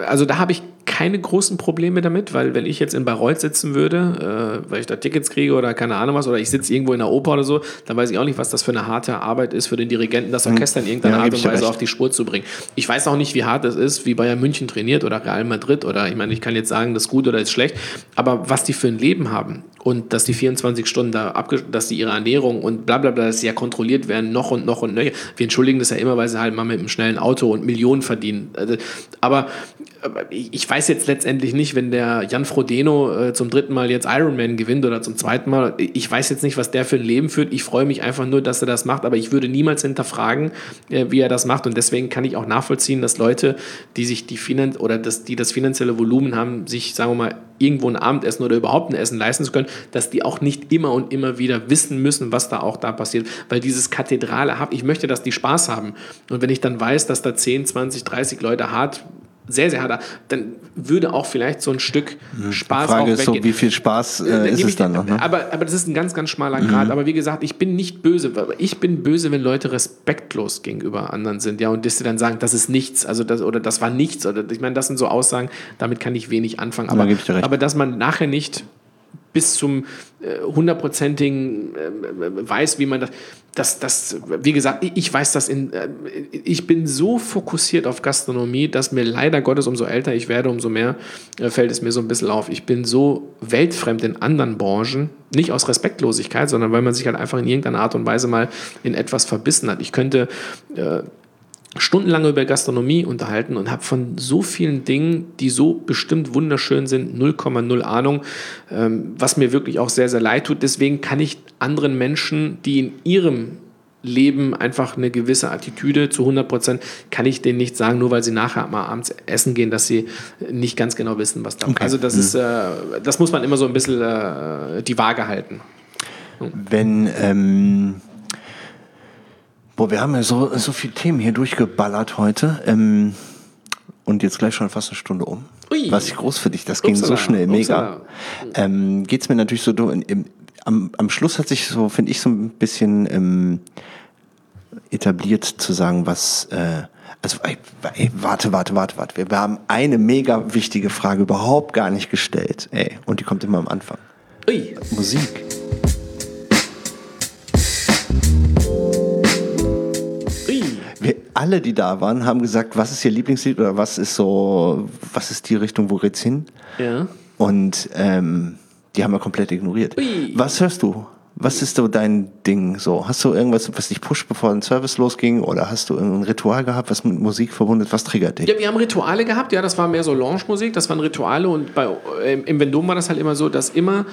Speaker 2: also da habe ich keine großen Probleme damit, weil wenn ich jetzt in Bayreuth sitzen würde, äh, weil ich da Tickets kriege oder keine Ahnung was, oder ich sitze irgendwo in der Oper oder so, dann weiß ich auch nicht, was das für eine harte Arbeit ist für den Dirigenten, das Orchester in irgendeiner
Speaker 1: Ja,
Speaker 2: Art und Weise
Speaker 1: recht.
Speaker 2: auf die Spur zu bringen. Ich weiß auch nicht, wie hart es ist, wie Bayern München trainiert oder Real Madrid oder ich meine, ich kann jetzt sagen, das ist gut oder ist schlecht, aber was die für ein Leben haben und dass die 24 Stunden da abge dass die ihre Ernährung und bla bla bla, dass sie ja kontrolliert werden, noch und noch und nöcher. Wir entschuldigen das ja immer, weil sie halt mal mit einem schnellen Auto und Millionen verdienen. Also, aber ich weiß jetzt letztendlich nicht, wenn der Jan Frodeno äh, zum dritten Mal jetzt Ironman gewinnt oder zum zweiten Mal, ich weiß jetzt nicht, was der für ein Leben führt. Ich freue mich einfach nur, dass er das macht, aber ich würde niemals hinterfragen, äh, wie er das macht. Und deswegen kann ich auch nachvollziehen, dass Leute, die sich die Finan oder das, die das finanzielle Volumen haben, sich, sagen wir mal, irgendwo ein Abendessen oder überhaupt ein Essen leisten zu können, dass die auch nicht immer und immer wieder wissen müssen, was da auch da passiert. Weil dieses Kathedrale habe, ich möchte, dass die Spaß haben. Und wenn ich dann weiß, dass da 10, 20, 30 Leute hart sehr, sehr hart, dann würde auch vielleicht so ein Stück Spaß
Speaker 1: Die Frage
Speaker 2: auch
Speaker 1: ist so,
Speaker 2: weggehen.
Speaker 1: wie viel Spaß äh,
Speaker 2: Dann
Speaker 1: ist es dann noch? Ne?
Speaker 2: Aber, aber das ist ein ganz, ganz schmaler Grad. Aber wie gesagt, ich bin nicht böse. Ich bin böse, wenn Leute respektlos gegenüber anderen sind. Ja, und dass sie dann sagen, das ist nichts, also das, oder das war nichts. Oder ich meine, das sind so Aussagen, damit kann ich wenig anfangen. Aber,
Speaker 1: recht.
Speaker 2: aber dass man nachher nicht bis zum äh, hundertprozentigen äh, weiß, wie man das, das, das, wie gesagt, ich- weiß das in, äh, ich bin so fokussiert auf Gastronomie, dass mir leider Gottes, umso älter ich werde, umso mehr fällt es mir so ein bisschen auf. Ich bin so weltfremd in anderen Branchen, nicht aus Respektlosigkeit, sondern weil man sich halt einfach in irgendeiner Art und Weise mal in etwas verbissen hat. Ich könnte stundenlang über Gastronomie unterhalten und habe von so vielen Dingen, die so bestimmt wunderschön sind, 0,0 Ahnung, ähm, was mir wirklich auch sehr, sehr leid tut. Deswegen kann ich anderen Menschen, die in ihrem Leben einfach eine gewisse Attitüde zu 100 Prozent, kann ich denen nicht sagen, nur weil sie nachher mal abends essen gehen, dass sie nicht ganz genau wissen, was da
Speaker 1: Okay.
Speaker 2: Also das ist, äh, das muss man immer so ein bisschen äh, die Waage halten.
Speaker 1: Wenn, ähm, boah, wir haben ja so, so viele Themen hier durchgeballert heute. Ähm, und jetzt gleich schon fast eine Stunde um.
Speaker 2: Ui.
Speaker 1: Was ich groß für dich, das ging
Speaker 2: Upsala,
Speaker 1: so schnell, mega. Ähm, geht's mir natürlich so, du, im, am, am Schluss hat sich so, finde ich, so ein bisschen ähm, etabliert zu sagen, was, äh, also, ey, ey, warte, warte, warte, warte. Wir haben eine mega wichtige Frage überhaupt gar nicht gestellt, ey. Und die kommt immer am Anfang.
Speaker 2: Ui.
Speaker 1: Musik. Wir alle, die da waren, haben gesagt, was ist ihr Lieblingslied oder was ist so, was ist die Richtung, wo geht's hin?
Speaker 2: Ja.
Speaker 1: Und ähm, die haben wir komplett ignoriert.
Speaker 2: Ui.
Speaker 1: Was hörst du? Was ist so dein Ding? So, hast du irgendwas, was dich pusht, bevor ein Service losging? Oder hast du irgendein Ritual gehabt, was mit Musik verbunden ist? Was triggert dich?
Speaker 2: Ja, wir haben Rituale gehabt, ja, das war mehr so Lounge-Musik, das waren Rituale und bei, ähm, im Vendôme war das halt immer so, dass immer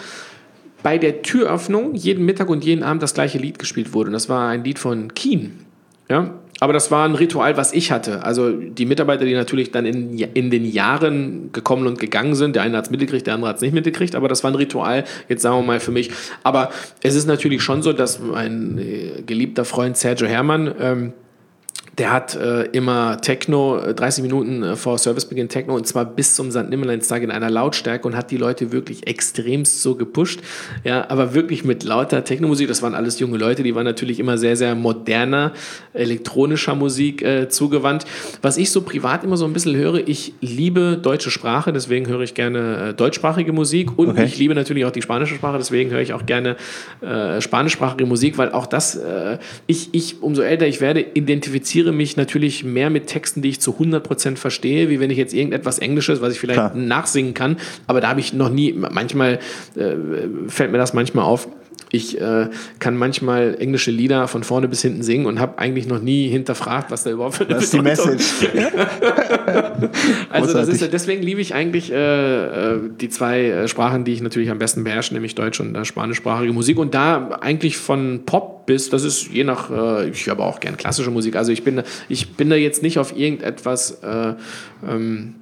Speaker 2: bei der Türöffnung jeden Mittag und jeden Abend das gleiche Lied gespielt wurde und das war ein Lied von Keen, ja, aber das war ein Ritual, was ich hatte. Also die Mitarbeiter, die natürlich dann in, in den Jahren gekommen und gegangen sind, der eine hat es mitgekriegt, der andere hat es nicht mitgekriegt, aber das war ein Ritual, jetzt sagen wir mal für mich. Aber es ist natürlich schon so, dass mein äh, geliebter Freund Sergio Herrmann, ähm, der hat äh, immer Techno, 30 äh, Minuten äh, vor Servicebeginn Techno und zwar bis zum St. Nimmerleinstag in einer Lautstärke und hat die Leute wirklich extremst so gepusht. Ja, aber wirklich mit lauter Techno-Musik. Das waren alles junge Leute, die waren natürlich immer sehr, sehr moderner, elektronischer Musik äh, zugewandt. Was ich so privat immer so ein bisschen höre, ich liebe deutsche Sprache, deswegen höre ich gerne äh, deutschsprachige Musik und okay. ich liebe natürlich auch die spanische Sprache, deswegen höre ich auch gerne äh, spanischsprachige Musik, weil auch das, ich, ich, umso älter ich werde, identifiziere identifiziere mich natürlich mehr mit Texten, die ich zu 100% verstehe, wie wenn ich jetzt irgendetwas Englisches, was ich vielleicht Klar. nachsingen kann. Aber da habe ich noch nie, manchmal äh, fällt mir das manchmal auf, ich äh, kann manchmal englische Lieder von vorne bis hinten singen und habe eigentlich noch nie hinterfragt, was da überhaupt für eine
Speaker 1: Das ist die Message.
Speaker 2: also das ist, deswegen liebe ich eigentlich äh, äh, die zwei äh, Sprachen, die ich natürlich am besten beherrsche, nämlich Deutsch und äh, spanischsprachige Musik. Und da eigentlich von Pop bis, das ist je nach, äh, ich höre aber auch gern klassische Musik. Also ich bin, ich bin da jetzt nicht auf irgendetwas ähm,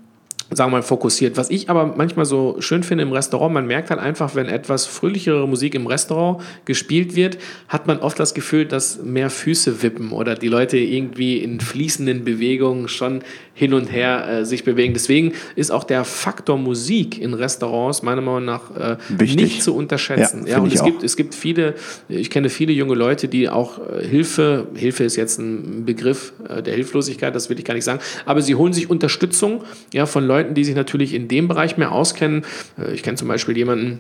Speaker 2: sagen wir mal, fokussiert. Was ich aber manchmal so schön finde im Restaurant, man merkt halt einfach, wenn etwas fröhlichere Musik im Restaurant gespielt wird, hat man oft das Gefühl, dass mehr Füße wippen oder die Leute irgendwie in fließenden Bewegungen schon hin und her äh, sich bewegen. Deswegen ist auch der Faktor Musik in Restaurants meiner Meinung nach äh, nicht zu unterschätzen. Ja, ja und es gibt, es gibt viele, ich kenne viele junge Leute, die auch äh, Hilfe, Hilfe ist jetzt ein Begriff äh, der Hilflosigkeit, das will ich gar nicht sagen, aber sie holen sich Unterstützung ja, von Leuten, die sich natürlich in dem Bereich mehr auskennen. Äh, ich kenne zum Beispiel jemanden,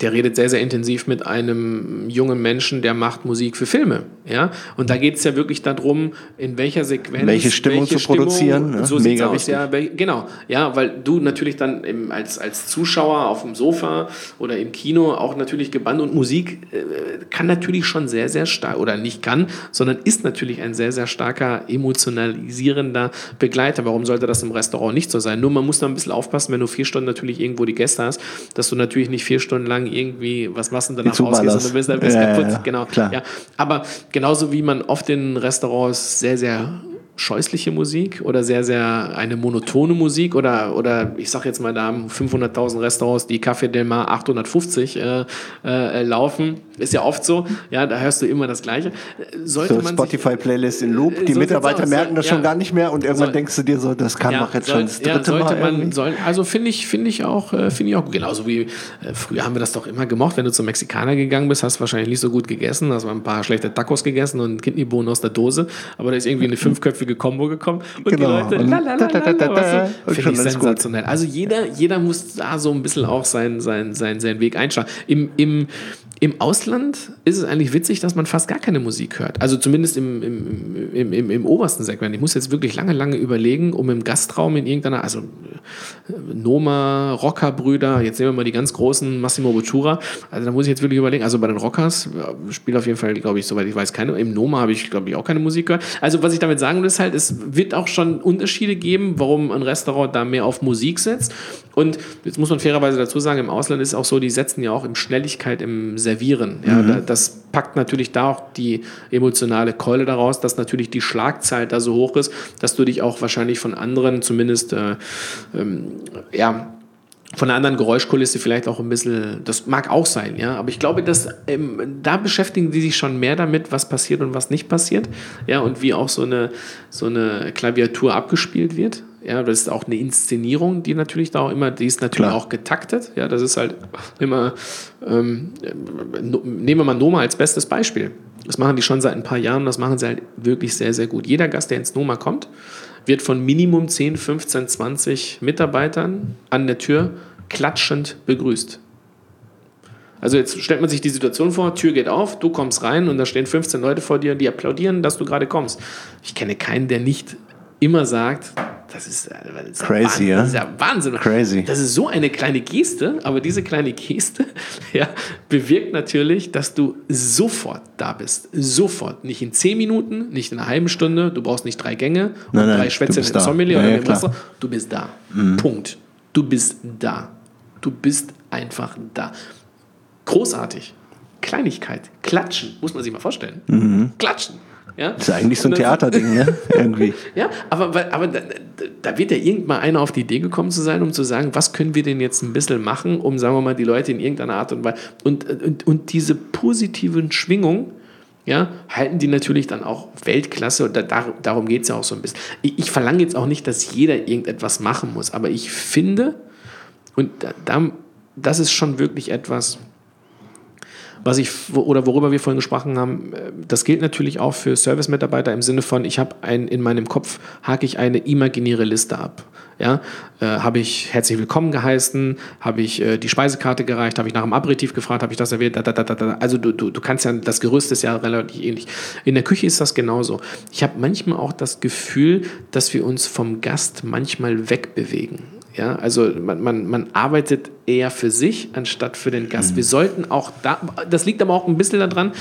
Speaker 2: der redet sehr, sehr intensiv mit einem jungen Menschen, der macht Musik für Filme. Ja? Und da geht es ja wirklich darum, in welcher Sequenz.
Speaker 1: Welche Stimmung welche zu Stimmung, produzieren.
Speaker 2: Ja, so mega aus, ja, genau. Ja, weil du natürlich dann im, als, als Zuschauer auf dem Sofa oder im Kino auch natürlich gebannt und Musik äh, kann natürlich schon sehr, sehr stark, oder nicht kann, sondern ist natürlich ein sehr, sehr starker emotionalisierender Begleiter. Warum sollte das im Restaurant nicht so sein? Nur man muss da ein bisschen aufpassen, wenn du vier Stunden natürlich irgendwo die Gäste hast, dass du natürlich nicht vier Stunden lang lang irgendwie was machst und danach rausgehst und du bist, bist ja, kaputt. Ja, genau. Klar. Ja. Aber genauso wie man oft in Restaurants sehr, sehr scheußliche Musik oder sehr, sehr eine monotone Musik oder, oder ich sag jetzt mal, da haben 500.000 Restaurants, die Café Del Mar 850 äh, äh, laufen. Ist ja oft so, ja, da hörst du immer das Gleiche.
Speaker 1: Sollte so Spotify-Playlist in Loop, die Mitarbeiter merken das ja. schon gar nicht mehr und irgendwann soll, denkst du dir so, das kann ja, doch jetzt soll, schon das dritte ja,
Speaker 2: Mal. Man, soll, also finde ich, finde ich auch, äh, finde ich auch genauso wie äh, früher haben wir das doch immer gemocht, wenn du zum Mexikaner gegangen bist, hast du wahrscheinlich nicht so gut gegessen, hast mal ein paar schlechte Tacos gegessen und Kidneybohnen aus der Dose, aber da ist irgendwie eine fünfköpfige Combo gekommen und genau. die Leute lalalala, finde ich sensationell. Also jeder, jeder muss da so ein bisschen auch seinen sein, sein, sein Weg einschlagen. Im, im, im Ausland ist es eigentlich witzig, dass man fast gar keine Musik hört. Also zumindest im, im, im, im, im obersten Segment. Ich muss jetzt wirklich lange, lange überlegen, um im Gastraum in irgendeiner, also Noma, Rockerbrüder, jetzt nehmen wir mal die ganz großen, Massimo Bottura. Also da muss ich jetzt wirklich überlegen. Also bei den Rockers spielt auf jeden Fall, glaube ich, soweit ich weiß, keine. Im Noma habe ich, glaube ich, auch keine Musik gehört. Also was ich damit sagen will, ist halt, es wird auch schon Unterschiede geben, warum ein Restaurant da mehr auf Musik setzt. Und jetzt muss man fairerweise dazu sagen, im Ausland ist es auch so, die setzen ja auch in Schnelligkeit im Servieren. Ja, mhm. Das packt natürlich da auch die emotionale Keule daraus, dass natürlich die Schlagzeit da so hoch ist, dass du dich auch wahrscheinlich von anderen zumindest äh, ähm, ja, von einer anderen Geräuschkulisse vielleicht auch ein bisschen, das mag auch sein, ja, aber ich glaube, dass ähm, da beschäftigen die sich schon mehr damit, was passiert und was nicht passiert, ja, und wie auch so eine, so eine Klaviatur abgespielt wird. Ja, das ist auch eine Inszenierung, die natürlich da auch immer, die ist natürlich Klar. auch getaktet. Ja, das ist halt immer, ähm, nehmen wir mal Noma als bestes Beispiel. Das machen die schon seit ein paar Jahren, das machen sie halt wirklich sehr, sehr gut. Jeder Gast, der ins Noma kommt, wird von Minimum 10, 15, 20 Mitarbeitern an der Tür klatschend begrüßt. Also jetzt stellt man sich die Situation vor, Tür geht auf, du kommst rein und da stehen 15 Leute vor dir, die applaudieren, dass du gerade kommst. Ich kenne keinen, der nicht immer sagt, das ist, das ist
Speaker 1: crazy,
Speaker 2: ja? Das ist ja Wahnsinn. Crazy. Das ist so eine kleine Geste, aber diese kleine Geste ja, bewirkt natürlich, dass du sofort da bist. Sofort. Nicht in zehn Minuten, nicht in einer halben Stunde. Du brauchst nicht drei Gänge und nein, drei Schwätze im Sommelier ja, oder im Wasser. Du bist da. Mhm. Punkt. Du bist da. Du bist einfach da. Großartig. Kleinigkeit. Klatschen. Muss man sich mal vorstellen. Mhm. Klatschen. Ja?
Speaker 1: Das ist eigentlich so ein Theaterding, ne? Irgendwie.
Speaker 2: ja, aber, aber da, da, wird ja irgendwann einer auf die Idee gekommen zu sein, um zu sagen, was können wir denn jetzt ein bisschen machen, um, sagen wir mal, die Leute in irgendeiner Art und Weise. Und, und, und diese positiven Schwingungen, ja, halten die natürlich dann auch Weltklasse und da, darum geht es ja auch so ein bisschen. Ich, ich verlange jetzt auch nicht, dass jeder irgendetwas machen muss, aber ich finde, und da, das ist schon wirklich etwas, was ich oder worüber wir vorhin gesprochen haben, äh, das gilt natürlich auch für Service-Mitarbeiter im Sinne von, ich habe ein, in meinem Kopf hake ich eine imaginäre Liste ab. Ja, äh, habe ich herzlich willkommen geheißen, habe ich äh, die Speisekarte gereicht, habe ich nach dem Aperitif gefragt, habe ich das erwähnt, da, da, da, da. also du, du, du kannst ja, das Gerüst ist ja relativ ähnlich. In der Küche ist das genauso. Ich habe manchmal auch das Gefühl, dass wir uns vom Gast manchmal wegbewegen. Ja, also man, man, man arbeitet eher für sich anstatt für den Gast. Mhm. Wir sollten auch da, das liegt aber auch ein bisschen daran,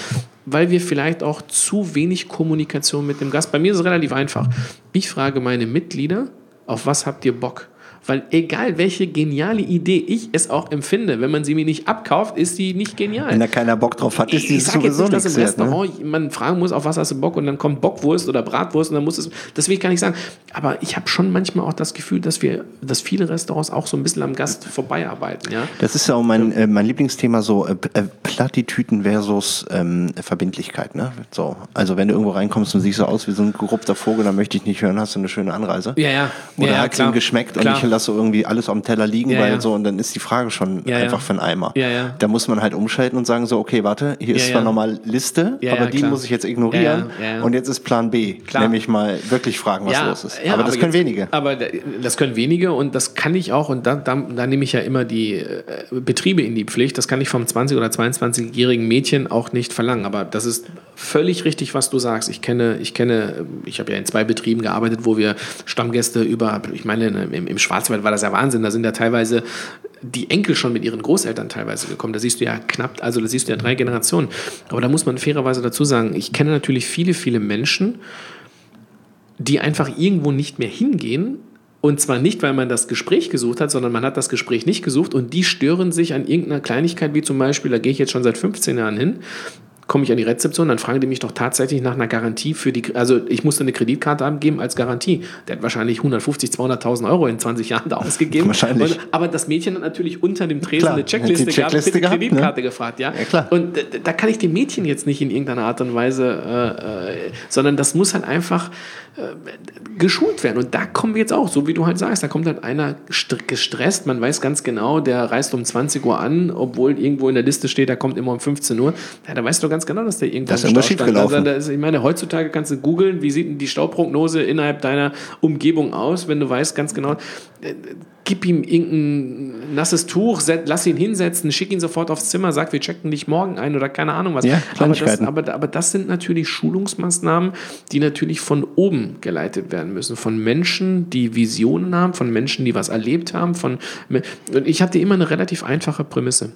Speaker 2: weil wir vielleicht auch zu wenig Kommunikation mit dem Gast. Bei mir ist es relativ einfach. Ich frage meine Mitglieder, auf was habt ihr Bock? Weil egal welche geniale Idee ich es auch empfinde, wenn man sie mir nicht abkauft, ist sie nicht genial.
Speaker 1: Wenn da keiner Bock drauf hat, ist die
Speaker 2: ich sowieso jetzt nicht, dass im Restaurant ne? man fragen muss, auf was hast du Bock und dann kommt Bockwurst oder Bratwurst und dann muss es, das will ich gar nicht sagen. Aber ich habe schon manchmal auch das Gefühl, dass wir, dass viele Restaurants auch so ein bisschen am Gast vorbeiarbeiten. Ja?
Speaker 1: Das ist ja auch mein, äh, mein Lieblingsthema, so äh, äh, Plattitüten versus ähm, Verbindlichkeit. Ne? So, also wenn du irgendwo reinkommst und siehst so aus wie so ein gerupfter Vogel, dann möchte ich nicht hören, hast du eine schöne Anreise.
Speaker 2: Ja, ja.
Speaker 1: Oder
Speaker 2: ja,
Speaker 1: hat es ihm geschmeckt klar. und ich lasse irgendwie alles auf dem Teller liegen,
Speaker 2: Ja,
Speaker 1: weil
Speaker 2: ja.
Speaker 1: so, und dann ist die Frage schon
Speaker 2: Ja,
Speaker 1: einfach für einen Eimer. Da muss man halt umschalten und sagen so, okay, warte, hier ist zwar nochmal Liste, aber die
Speaker 2: klar.
Speaker 1: muss ich jetzt ignorieren und jetzt ist Plan B,
Speaker 2: Klar.
Speaker 1: nämlich mal wirklich fragen, was los ist. aber das können
Speaker 2: jetzt,
Speaker 1: wenige.
Speaker 2: Aber da- das können wenige und das kann ich auch, und da, da, da nehme ich ja immer die äh, Betriebe in die Pflicht, das kann ich vom 20- oder 22-jährigen Mädchen auch nicht verlangen. Aber das ist völlig richtig, was du sagst. Ich kenne, ich kenne, ich habe ja in zwei Betrieben gearbeitet, wo wir Stammgäste über, ich meine, im, im Schwarzwald war das ja Wahnsinn, da sind ja teilweise die Enkel schon mit ihren Großeltern teilweise gekommen. Da siehst du ja knapp, also da siehst du ja drei Generationen. Aber da muss man fairerweise dazu sagen, ich kenne natürlich viele, viele Menschen, die einfach irgendwo nicht mehr hingehen. Und zwar nicht, weil man das Gespräch gesucht hat, sondern man hat das Gespräch nicht gesucht und die stören sich an irgendeiner Kleinigkeit, wie zum Beispiel, da gehe ich jetzt schon seit 15 Jahren hin, komme ich an die Rezeption, dann fragen die mich doch tatsächlich nach einer Garantie für die, also ich musste eine Kreditkarte abgeben als Garantie. Der hat wahrscheinlich 150, 200.000 Euro in 20 Jahren da ausgegeben.
Speaker 1: Wahrscheinlich.
Speaker 2: Und, aber das Mädchen hat natürlich unter dem Tresen
Speaker 1: Klar,
Speaker 2: eine Checkliste,
Speaker 1: Checkliste
Speaker 2: gehabt,
Speaker 1: gehabt, ne?
Speaker 2: Kreditkarte gefragt, ja.
Speaker 1: Ja, klar.
Speaker 2: Und da kann ich dem Mädchen jetzt nicht in irgendeiner Art und Weise, äh, äh, sondern das muss halt einfach äh, geschult werden. Und da kommen wir jetzt auch, so wie du halt sagst, da kommt halt einer st- gestresst, man weiß ganz genau, der reist um 20 Uhr an, obwohl irgendwo in der Liste steht, der kommt immer um 15 Uhr. Ja, da weißt du ganz genau, dass der irgendwo
Speaker 1: Da ist
Speaker 2: im
Speaker 1: irgendwas
Speaker 2: Stau stand.
Speaker 1: schiefgelaufen.
Speaker 2: Also, ich meine, heutzutage kannst du googeln, wie sieht denn die Stauprognose innerhalb deiner Umgebung aus, wenn du weißt ganz genau, äh, gib ihm irgendein nasses Tuch, lass ihn hinsetzen, schick ihn sofort aufs Zimmer, sag, wir checken dich morgen ein oder keine Ahnung was.
Speaker 1: Ja,
Speaker 2: aber, das, aber, aber das sind natürlich Schulungsmaßnahmen, die natürlich von oben geleitet werden müssen. Von Menschen, die Visionen haben, von Menschen, die was erlebt haben. Von, und ich hatte immer eine relativ einfache Prämisse.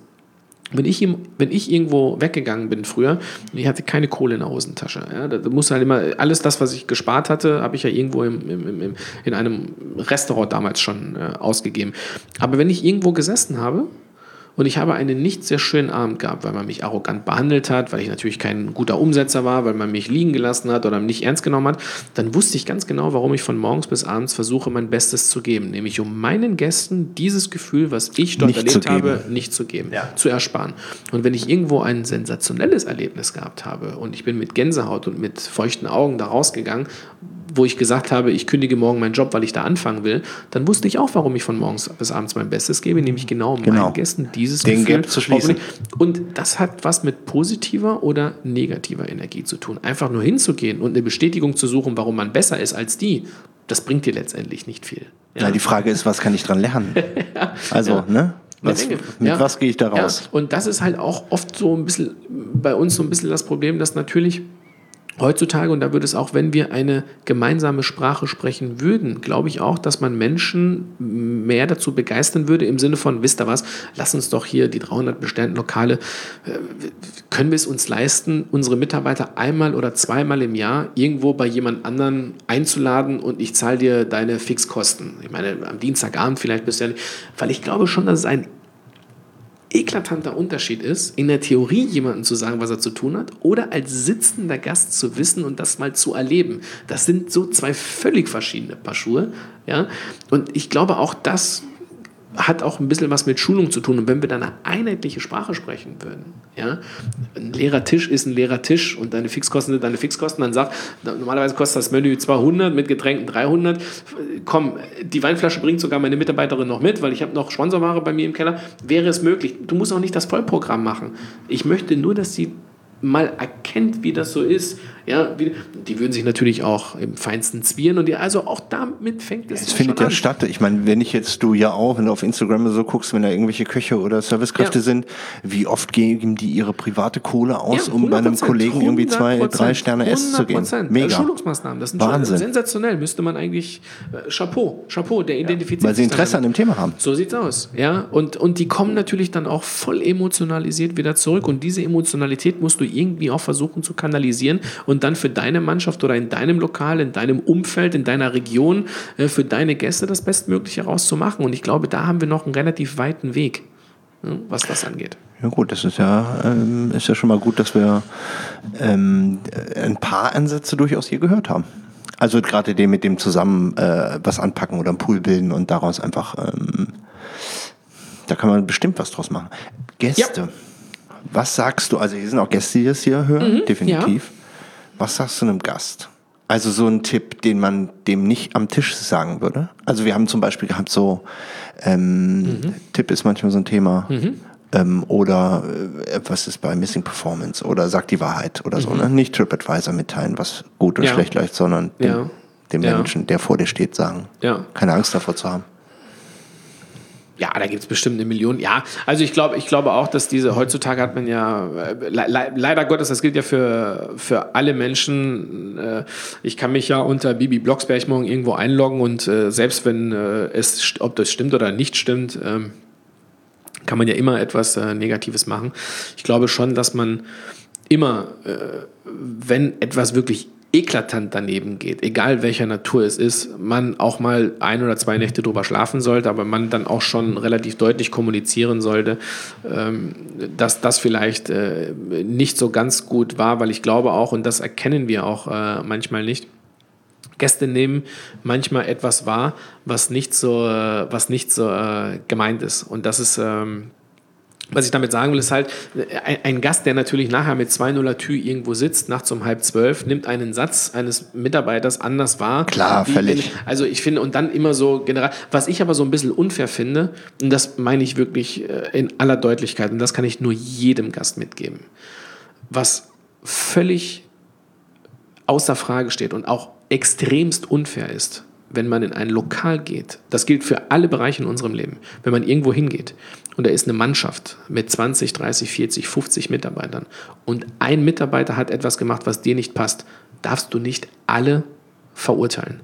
Speaker 2: Wenn ich, wenn ich irgendwo weggegangen bin früher, ich hatte keine Kohle in der Hosentasche. Ja, da muss halt immer, alles das, was ich gespart hatte, habe ich ja irgendwo im, im, im, in einem Restaurant damals schon äh, ausgegeben. Aber wenn ich irgendwo gesessen habe und ich habe einen nicht sehr schönen Abend gehabt, weil man mich arrogant behandelt hat, weil ich natürlich kein guter Umsetzer war, weil man mich liegen gelassen hat oder nicht ernst genommen hat, dann wusste ich ganz genau, warum ich von morgens bis abends versuche, mein Bestes zu geben. Nämlich um meinen Gästen dieses Gefühl, was ich dort
Speaker 1: Nicht
Speaker 2: erlebt habe, nicht zu geben,
Speaker 1: Ja.
Speaker 2: zu ersparen. Und wenn ich irgendwo ein sensationelles Erlebnis gehabt habe und ich bin mit Gänsehaut und mit feuchten Augen da rausgegangen, wo ich gesagt habe, ich kündige morgen meinen Job, weil ich da anfangen will, dann wusste ich auch, warum ich von morgens bis abends mein Bestes gebe, nämlich genau, um
Speaker 1: Genau.
Speaker 2: meinen Gästen dieses
Speaker 1: Den
Speaker 2: Gefühl
Speaker 1: Gap zu schließen.
Speaker 2: Und das hat was mit positiver oder negativer Energie zu tun. Einfach nur hinzugehen und eine Bestätigung zu suchen, warum man besser ist als die, das bringt dir letztendlich nicht viel. Ja.
Speaker 1: Na, die Frage ist, was kann ich dran lernen? Also, ne? Was, mit
Speaker 2: Ja.
Speaker 1: was gehe ich da raus?
Speaker 2: Ja, und das ist halt auch oft so ein bisschen bei uns so ein bisschen das Problem, dass natürlich heutzutage, und da würde es auch, wenn wir eine gemeinsame Sprache sprechen würden, glaube ich auch, dass man Menschen mehr dazu begeistern würde, im Sinne von, wisst ihr was, lass uns doch hier die 300 bestellten Lokale, äh, können wir es uns leisten, unsere Mitarbeiter einmal oder zweimal im Jahr irgendwo bei jemand anderen einzuladen und ich zahle dir deine Fixkosten. Ich meine, am Dienstagabend vielleicht bist du ja nicht, weil ich glaube schon, dass es ein eklatanter Unterschied ist, in der Theorie jemandem zu sagen, was er zu tun hat, oder als sitzender Gast zu wissen und das mal zu erleben. Das sind so zwei völlig verschiedene Paar Schuhe. Ja? Und ich glaube, auch das hat auch ein bisschen was mit Schulung zu tun. Und wenn wir dann eine einheitliche Sprache sprechen würden, ja, ein leerer Tisch ist ein leerer Tisch und deine Fixkosten sind deine Fixkosten, dann sagt, normalerweise kostet das Menü 200, mit Getränken 300. Komm, die Weinflasche bringt sogar meine Mitarbeiterin noch mit, weil ich habe noch Sponsorware bei mir im Keller. Wäre es möglich? Du musst auch nicht das Vollprogramm machen. Ich möchte nur, dass sie mal erkennt, wie das so ist. Ja, wie, die würden sich natürlich auch im Feinsten zwieren und die, also auch damit fängt es
Speaker 1: Es findet ja an. statt. Ich meine, wenn ich jetzt du ja auch, wenn du auf Instagram so guckst, wenn da irgendwelche Köche oder Servicekräfte ja. sind, wie oft geben die ihre private Kohle aus, ja, um bei einem Kollegen irgendwie zwei, drei Sterne essen zu gehen?
Speaker 2: Mega. Schulungsmaßnahmen, das sind Wahnsinn. sensationell. Müsste man eigentlich äh, Chapeau, Chapeau, der identifiziert
Speaker 1: Weil sie Interesse an dem Thema haben.
Speaker 2: So sieht's aus. Ja, und, und die kommen natürlich dann auch voll emotionalisiert wieder zurück und diese Emotionalität musst du irgendwie auch versuchen zu kanalisieren und dann für deine Mannschaft oder in deinem Lokal, in deinem Umfeld, in deiner Region, äh, für deine Gäste das Bestmögliche rauszumachen. Und ich glaube, da haben wir noch einen relativ weiten Weg, was das angeht.
Speaker 1: Ja gut, das ist ja, ähm, ist ja schon mal gut, dass wir ähm, ein paar Ansätze durchaus hier gehört haben. Also gerade dem mit dem zusammen äh, was anpacken oder einen Pool bilden und daraus einfach, ähm, da kann man bestimmt was draus machen. Gäste. Ja. Was sagst du? Also hier sind auch Gäste, die das hier hören, mhm, definitiv. Ja. Was sagst du einem Gast? Also so ein Tipp, den man dem nicht am Tisch sagen würde. Also wir haben zum Beispiel gehabt so, ähm, mhm. Tipp ist manchmal so ein Thema. Mhm. Ähm, oder äh, was ist bei Missing Performance oder sag die Wahrheit oder so. Mhm. Ne? Nicht TripAdvisor mitteilen, was gut und ja. schlecht läuft, sondern dem, ja. dem Menschen, der vor dir steht, sagen. Ja. Keine Angst davor zu haben.
Speaker 2: Ja, da gibt es bestimmt eine Million. Ja, also ich glaube, ich glaube auch, dass diese, heutzutage hat man ja, äh, le leider Gottes, das gilt ja für, für alle Menschen. Äh, ich kann mich ja unter Bibi Blocksberg morgen irgendwo einloggen und äh, selbst wenn es, ob das stimmt oder nicht stimmt, ähm, kann man ja immer etwas Negatives machen. Ich glaube schon, dass man immer, wenn etwas wirklich eklatant daneben geht, egal welcher Natur es ist, man auch mal ein oder zwei Nächte drüber schlafen sollte, aber man dann auch schon relativ deutlich kommunizieren sollte, ähm, dass das vielleicht äh, nicht so ganz gut war, weil ich glaube auch, und das erkennen wir auch äh, manchmal nicht, Gäste nehmen manchmal etwas wahr, was nicht so, äh, was nicht so gemeint ist. Und das ist ähm, was ich damit sagen will, ist halt, ein, Gast, der natürlich nachher mit 2-0 Tü irgendwo sitzt, nachts um halb zwölf, nimmt einen Satz eines Mitarbeiters anders wahr.
Speaker 1: Klar, völlig.
Speaker 2: also ich finde, und dann immer so generell, was ich aber so ein bisschen unfair finde, und das meine ich wirklich äh, in aller Deutlichkeit, und das kann ich nur jedem Gast mitgeben, was völlig außer Frage steht und auch extremst unfair ist, wenn man in ein Lokal geht, das gilt für alle Bereiche in unserem Leben, wenn man irgendwo hingeht und da ist eine Mannschaft mit 20, 30, 40, 50 Mitarbeitern. Und ein Mitarbeiter hat etwas gemacht, was dir nicht passt, darfst du nicht alle verurteilen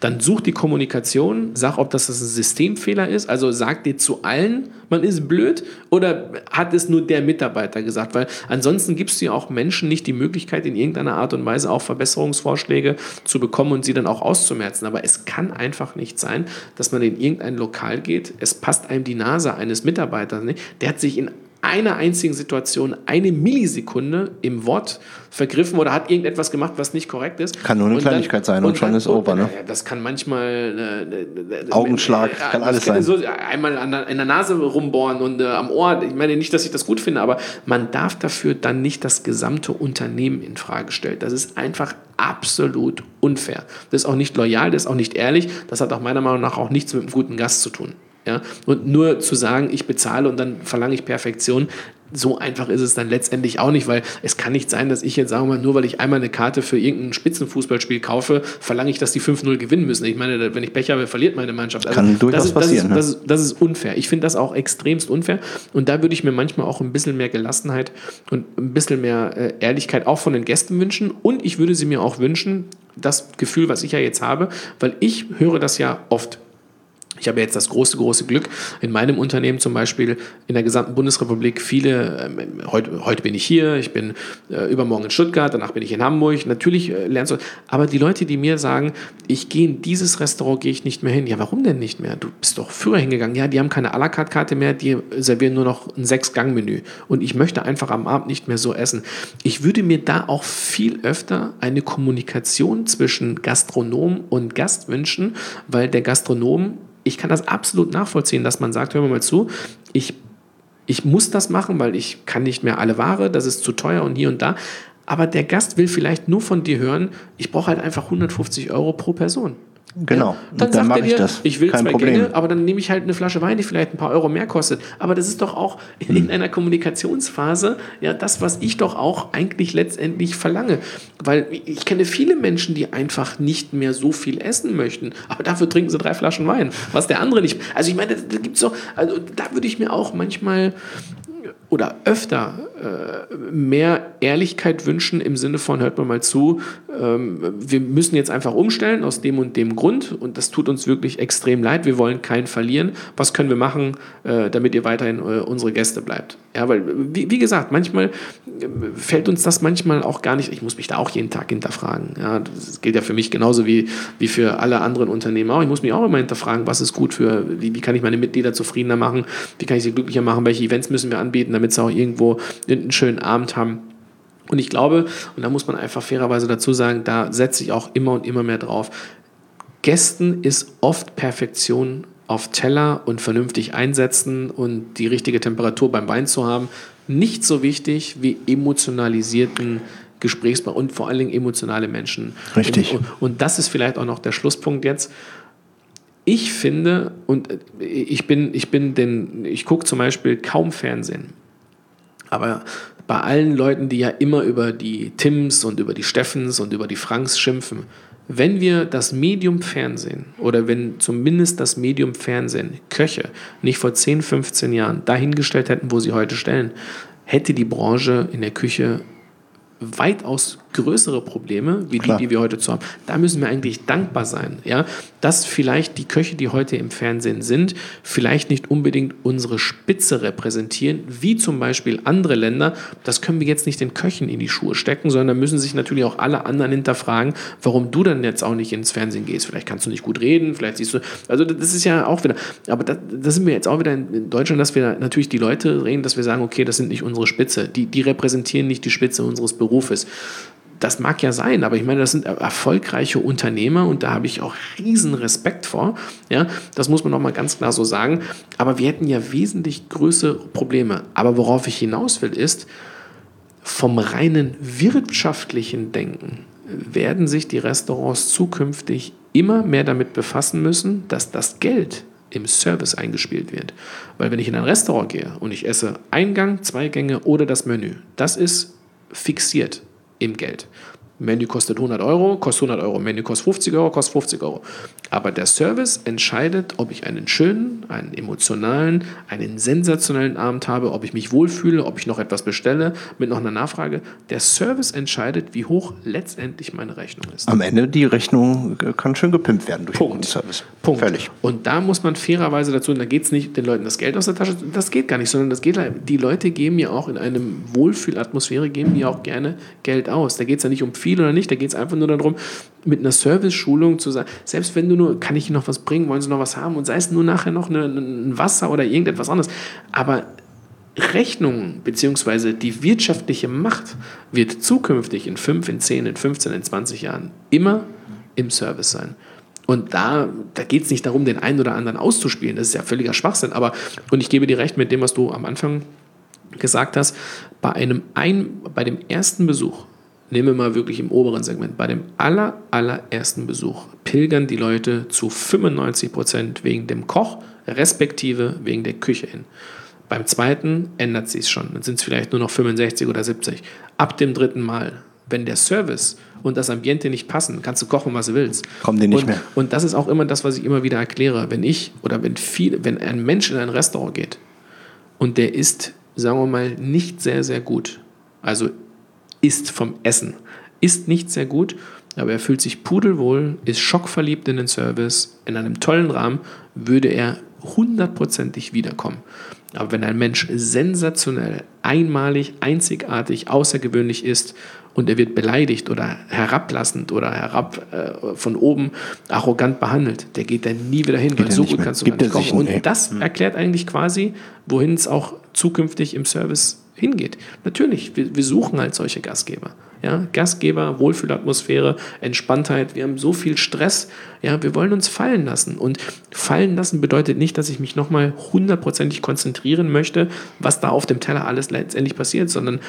Speaker 2: dann such die Kommunikation, sag, ob das ein Systemfehler ist, also sag dir zu allen, man ist blöd oder hat es nur der Mitarbeiter gesagt, weil ansonsten gibst du ja auch Menschen nicht die Möglichkeit, in irgendeiner Art und Weise auch Verbesserungsvorschläge zu bekommen und sie dann auch auszumerzen. Aber es kann einfach nicht sein, dass man in irgendein Lokal geht, es passt einem die Nase eines Mitarbeiters nicht, der hat sich in einer einzigen Situation eine Millisekunde im Wort vergriffen oder hat irgendetwas gemacht, was nicht korrekt ist.
Speaker 1: Kann nur eine und Kleinigkeit dann, sein und, und schon ist over, ne?
Speaker 2: Das kann manchmal
Speaker 1: äh, äh, Augenschlag, äh, kann alles kann sein.
Speaker 2: So einmal an der, in der Nase rumbohren und äh, am Ohr. Ich meine nicht, dass ich das gut finde, aber man darf dafür dann nicht das gesamte Unternehmen in Frage stellen. Das ist einfach absolut unfair. Das ist auch nicht loyal, das ist auch nicht ehrlich. Das hat auch meiner Meinung nach auch nichts mit einem guten Gast zu tun. Ja? Und nur zu sagen, ich bezahle und dann verlange ich Perfektion, so einfach ist es dann letztendlich auch nicht, weil es kann nicht sein, dass ich jetzt, sagen wir mal, nur weil ich einmal eine Karte für irgendein Spitzenfußballspiel kaufe, verlange ich, dass die 5-0 gewinnen müssen. Ich meine, wenn ich Pech habe, verliert meine Mannschaft.
Speaker 1: Also kann durchaus
Speaker 2: das ist,
Speaker 1: passieren.
Speaker 2: Das ist, das, ist, das ist unfair. Ich finde das auch extremst unfair. Und da würde ich mir manchmal auch ein bisschen mehr Gelassenheit und ein bisschen mehr äh, Ehrlichkeit auch von den Gästen wünschen. Und ich würde sie mir auch wünschen, das Gefühl, was ich ja jetzt habe, weil ich höre das ja oft ich habe jetzt das große, große Glück, in meinem Unternehmen zum Beispiel in der gesamten Bundesrepublik viele, äh, heute, heute bin ich hier, ich bin äh, übermorgen in Stuttgart, danach bin ich in Hamburg, natürlich äh, lernst du, aber die Leute, die mir sagen, ich gehe in dieses Restaurant, gehe ich nicht mehr hin, ja, warum denn nicht mehr? Du bist doch früher hingegangen, ja, die haben keine à la carte Karte mehr, die servieren nur noch ein Sechs-Gang-Menü und ich möchte einfach am Abend nicht mehr so essen. Ich würde mir da auch viel öfter eine Kommunikation zwischen Gastronom und Gast wünschen, weil der Gastronom ich kann das absolut nachvollziehen, dass man sagt, hör mal zu, ich, ich muss das machen, weil ich kann nicht mehr alle Ware, das ist zu teuer und hier und da. Aber der Gast will vielleicht nur von dir hören, ich brauche halt einfach 150 Euro pro Person.
Speaker 1: Genau.
Speaker 2: Ja, dann,
Speaker 1: dann mache ich
Speaker 2: dir,
Speaker 1: das.
Speaker 2: ich will
Speaker 1: Kein
Speaker 2: zwei
Speaker 1: Problem.
Speaker 2: Gänge, aber dann nehme ich halt eine Flasche Wein, die vielleicht ein paar Euro mehr kostet. Aber das ist doch auch
Speaker 1: Hm.
Speaker 2: in einer Kommunikationsphase ja das, was ich doch auch eigentlich letztendlich verlange. Weil ich kenne viele Menschen, die einfach nicht mehr so viel essen möchten, aber dafür trinken sie drei Flaschen Wein, was der andere nicht. Also ich meine, da gibt's doch, also da würde ich mir auch manchmal oder öfter äh, mehr Ehrlichkeit wünschen im Sinne von, hört mal mal zu, ähm, wir müssen jetzt einfach umstellen aus dem und dem Grund und das tut uns wirklich extrem leid, wir wollen keinen verlieren. Was können wir machen, äh, damit ihr weiterhin äh, unsere Gäste bleibt? Ja, weil, wie, wie gesagt, manchmal äh, fällt uns das manchmal auch gar nicht, ich muss mich da auch jeden Tag hinterfragen. Ja, das gilt ja für mich genauso wie, wie für alle anderen Unternehmen auch. Ich muss mich auch immer hinterfragen, was ist gut für, wie, wie kann ich meine Mitglieder zufriedener machen, wie kann ich sie glücklicher machen, welche Events müssen wir anbieten, damit sie auch irgendwo einen schönen Abend haben. Und ich glaube, und da muss man einfach fairerweise dazu sagen, da setze ich auch immer und immer mehr drauf. Gästen ist oft Perfektion auf Teller und vernünftig einsetzen und die richtige Temperatur beim Wein zu haben, nicht so wichtig wie emotionalisierten Gesprächspartner und vor allen Dingen emotionale Menschen.
Speaker 1: Richtig.
Speaker 2: Und, und, das ist vielleicht auch noch der Schlusspunkt jetzt. Ich finde, und ich bin, ich bin den, ich gucke zum Beispiel kaum Fernsehen. Aber bei allen Leuten, die ja immer über die Tims und über die Steffens und über die Franks schimpfen, wenn wir das Medium Fernsehen oder wenn zumindest das Medium Fernsehen Köche nicht vor 10, 15 Jahren dahingestellt hätten, wo sie heute stellen, hätte die Branche in der Küche weitaus größere Probleme, wie
Speaker 1: Klar.
Speaker 2: die, die wir heute zu haben. Da müssen wir eigentlich dankbar sein, ja, dass vielleicht die Köche, die heute im Fernsehen sind, vielleicht nicht unbedingt unsere Spitze repräsentieren, wie zum Beispiel andere Länder. Das können wir jetzt nicht den Köchen in die Schuhe stecken, sondern müssen sich natürlich auch alle anderen hinterfragen, warum du dann jetzt auch nicht ins Fernsehen gehst. Vielleicht kannst du nicht gut reden, vielleicht siehst du, also das ist ja auch wieder, aber da, da sind wir jetzt auch wieder in, in Deutschland, dass wir natürlich die Leute reden, dass wir sagen, okay, das sind nicht unsere Spitze, die, die repräsentieren nicht die Spitze unseres Berufes. Das mag ja sein, aber ich meine, das sind erfolgreiche Unternehmer und da habe ich auch riesen Respekt vor. Ja, das muss man noch mal ganz klar so sagen. Aber wir hätten ja wesentlich größere Probleme. Aber worauf ich hinaus will, ist, vom reinen wirtschaftlichen Denken werden sich die Restaurants zukünftig immer mehr damit befassen müssen, dass das Geld im Service eingespielt wird. Weil wenn ich in ein Restaurant gehe und ich esse Eingang, zwei Gänge oder das Menü, das ist fixiert im Geld. Menü kostet 100 Euro, kostet 100 Euro. Menü kostet 50 Euro, kostet 50 Euro. Aber der Service entscheidet, ob ich einen schönen, einen emotionalen, einen sensationellen Abend habe, ob ich mich wohlfühle, ob ich noch etwas bestelle mit noch einer Nachfrage. Der Service entscheidet, wie hoch letztendlich meine Rechnung ist.
Speaker 1: Am Ende die Rechnung äh, kann schön gepimpt werden durch
Speaker 2: Punkt.
Speaker 1: den Service.
Speaker 2: Punkt.
Speaker 1: Völlig.
Speaker 2: Und da muss man fairerweise dazu, und da geht es nicht den Leuten das Geld aus der Tasche, das geht gar nicht, sondern das geht, die Leute geben ja auch in einem Wohlfühlatmosphäre, geben die auch gerne Geld aus. Da geht es ja nicht um viel oder nicht, da geht es einfach nur darum, mit einer Service-Schulung zu sagen, selbst wenn du nur, kann ich Ihnen noch was bringen, wollen Sie noch was haben und sei es nur nachher noch eine, ein Wasser oder irgendetwas anderes. Aber Rechnungen bzw. die wirtschaftliche Macht wird zukünftig in 5, in 10, in 15, in 20 Jahren immer im Service sein. Und da, da geht es nicht darum, den einen oder anderen auszuspielen. Das ist ja völliger Schwachsinn. Aber, und ich gebe dir recht mit dem, was du am Anfang gesagt hast, bei, einem ein, bei dem ersten Besuch, nehmen wir mal wirklich im oberen Segment, bei dem aller, allerersten Besuch pilgern die Leute zu 95 Prozent wegen dem Koch, respektive wegen der Küche hin. Beim zweiten ändert sich es schon. Dann sind es vielleicht nur noch 65 oder 70. Ab dem dritten Mal, wenn der Service und das Ambiente nicht passen, kannst du kochen, was du willst.
Speaker 1: Kommen die nicht
Speaker 2: und,
Speaker 1: mehr.
Speaker 2: Und das ist auch immer das, was ich immer wieder erkläre. Wenn ich oder wenn viel, wenn ein Mensch in ein Restaurant geht und der isst, sagen wir mal, nicht sehr, sehr gut, also isst vom Essen, isst nicht sehr gut, aber er fühlt sich pudelwohl, ist schockverliebt in den Service, in einem tollen Rahmen, würde er hundertprozentig wiederkommen. Aber wenn ein Mensch sensationell, einmalig, einzigartig, außergewöhnlich ist und er wird beleidigt oder herablassend oder herab äh, von oben arrogant behandelt, der geht dann nie wieder hin, weil
Speaker 1: er
Speaker 2: so gut
Speaker 1: mehr.
Speaker 2: kannst du
Speaker 1: Gibt
Speaker 2: gar nicht
Speaker 1: nicht.
Speaker 2: Und das erklärt eigentlich quasi, wohin es auch zukünftig im Service hingeht. Natürlich, wir, wir suchen halt solche Gastgeber. Ja, Gastgeber, Wohlfühlatmosphäre, Entspanntheit. Wir haben so viel Stress. Ja, wir wollen uns fallen lassen. Und fallen lassen bedeutet nicht, dass ich mich nochmal hundertprozentig konzentrieren möchte, was da auf dem Teller alles letztendlich passiert, sondern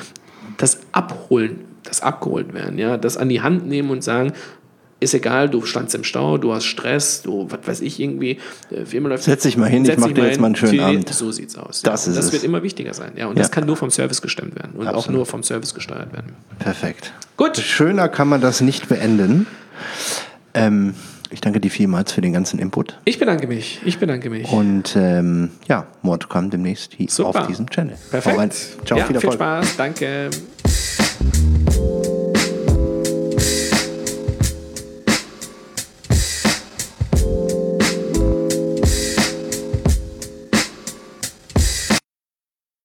Speaker 2: das Abholen, das abgeholt werden, ja, das an die Hand nehmen und sagen, ist egal, du standst im Stau, du hast Stress, du, was weiß ich, irgendwie,
Speaker 1: wie immer läuft. Setz dich mal hin, ich mach dir jetzt mal einen schönen Abend.
Speaker 2: So sieht's aus.
Speaker 1: Das,
Speaker 2: ja.
Speaker 1: ist
Speaker 2: das
Speaker 1: es.
Speaker 2: wird immer wichtiger sein. Ja, und ja. das kann nur vom Service gestemmt werden und Absolut. auch nur vom Service gesteuert werden.
Speaker 1: Perfekt. Gut. Schöner kann man das nicht beenden. Ähm, ich danke dir vielmals für den ganzen Input.
Speaker 2: Ich bedanke mich. Ich bedanke mich.
Speaker 1: Und ähm, ja, more to come demnächst hier
Speaker 2: Super.
Speaker 1: auf diesem Channel.
Speaker 2: Perfekt.
Speaker 1: Ciao,
Speaker 2: ja, viel, viel Spaß. Danke.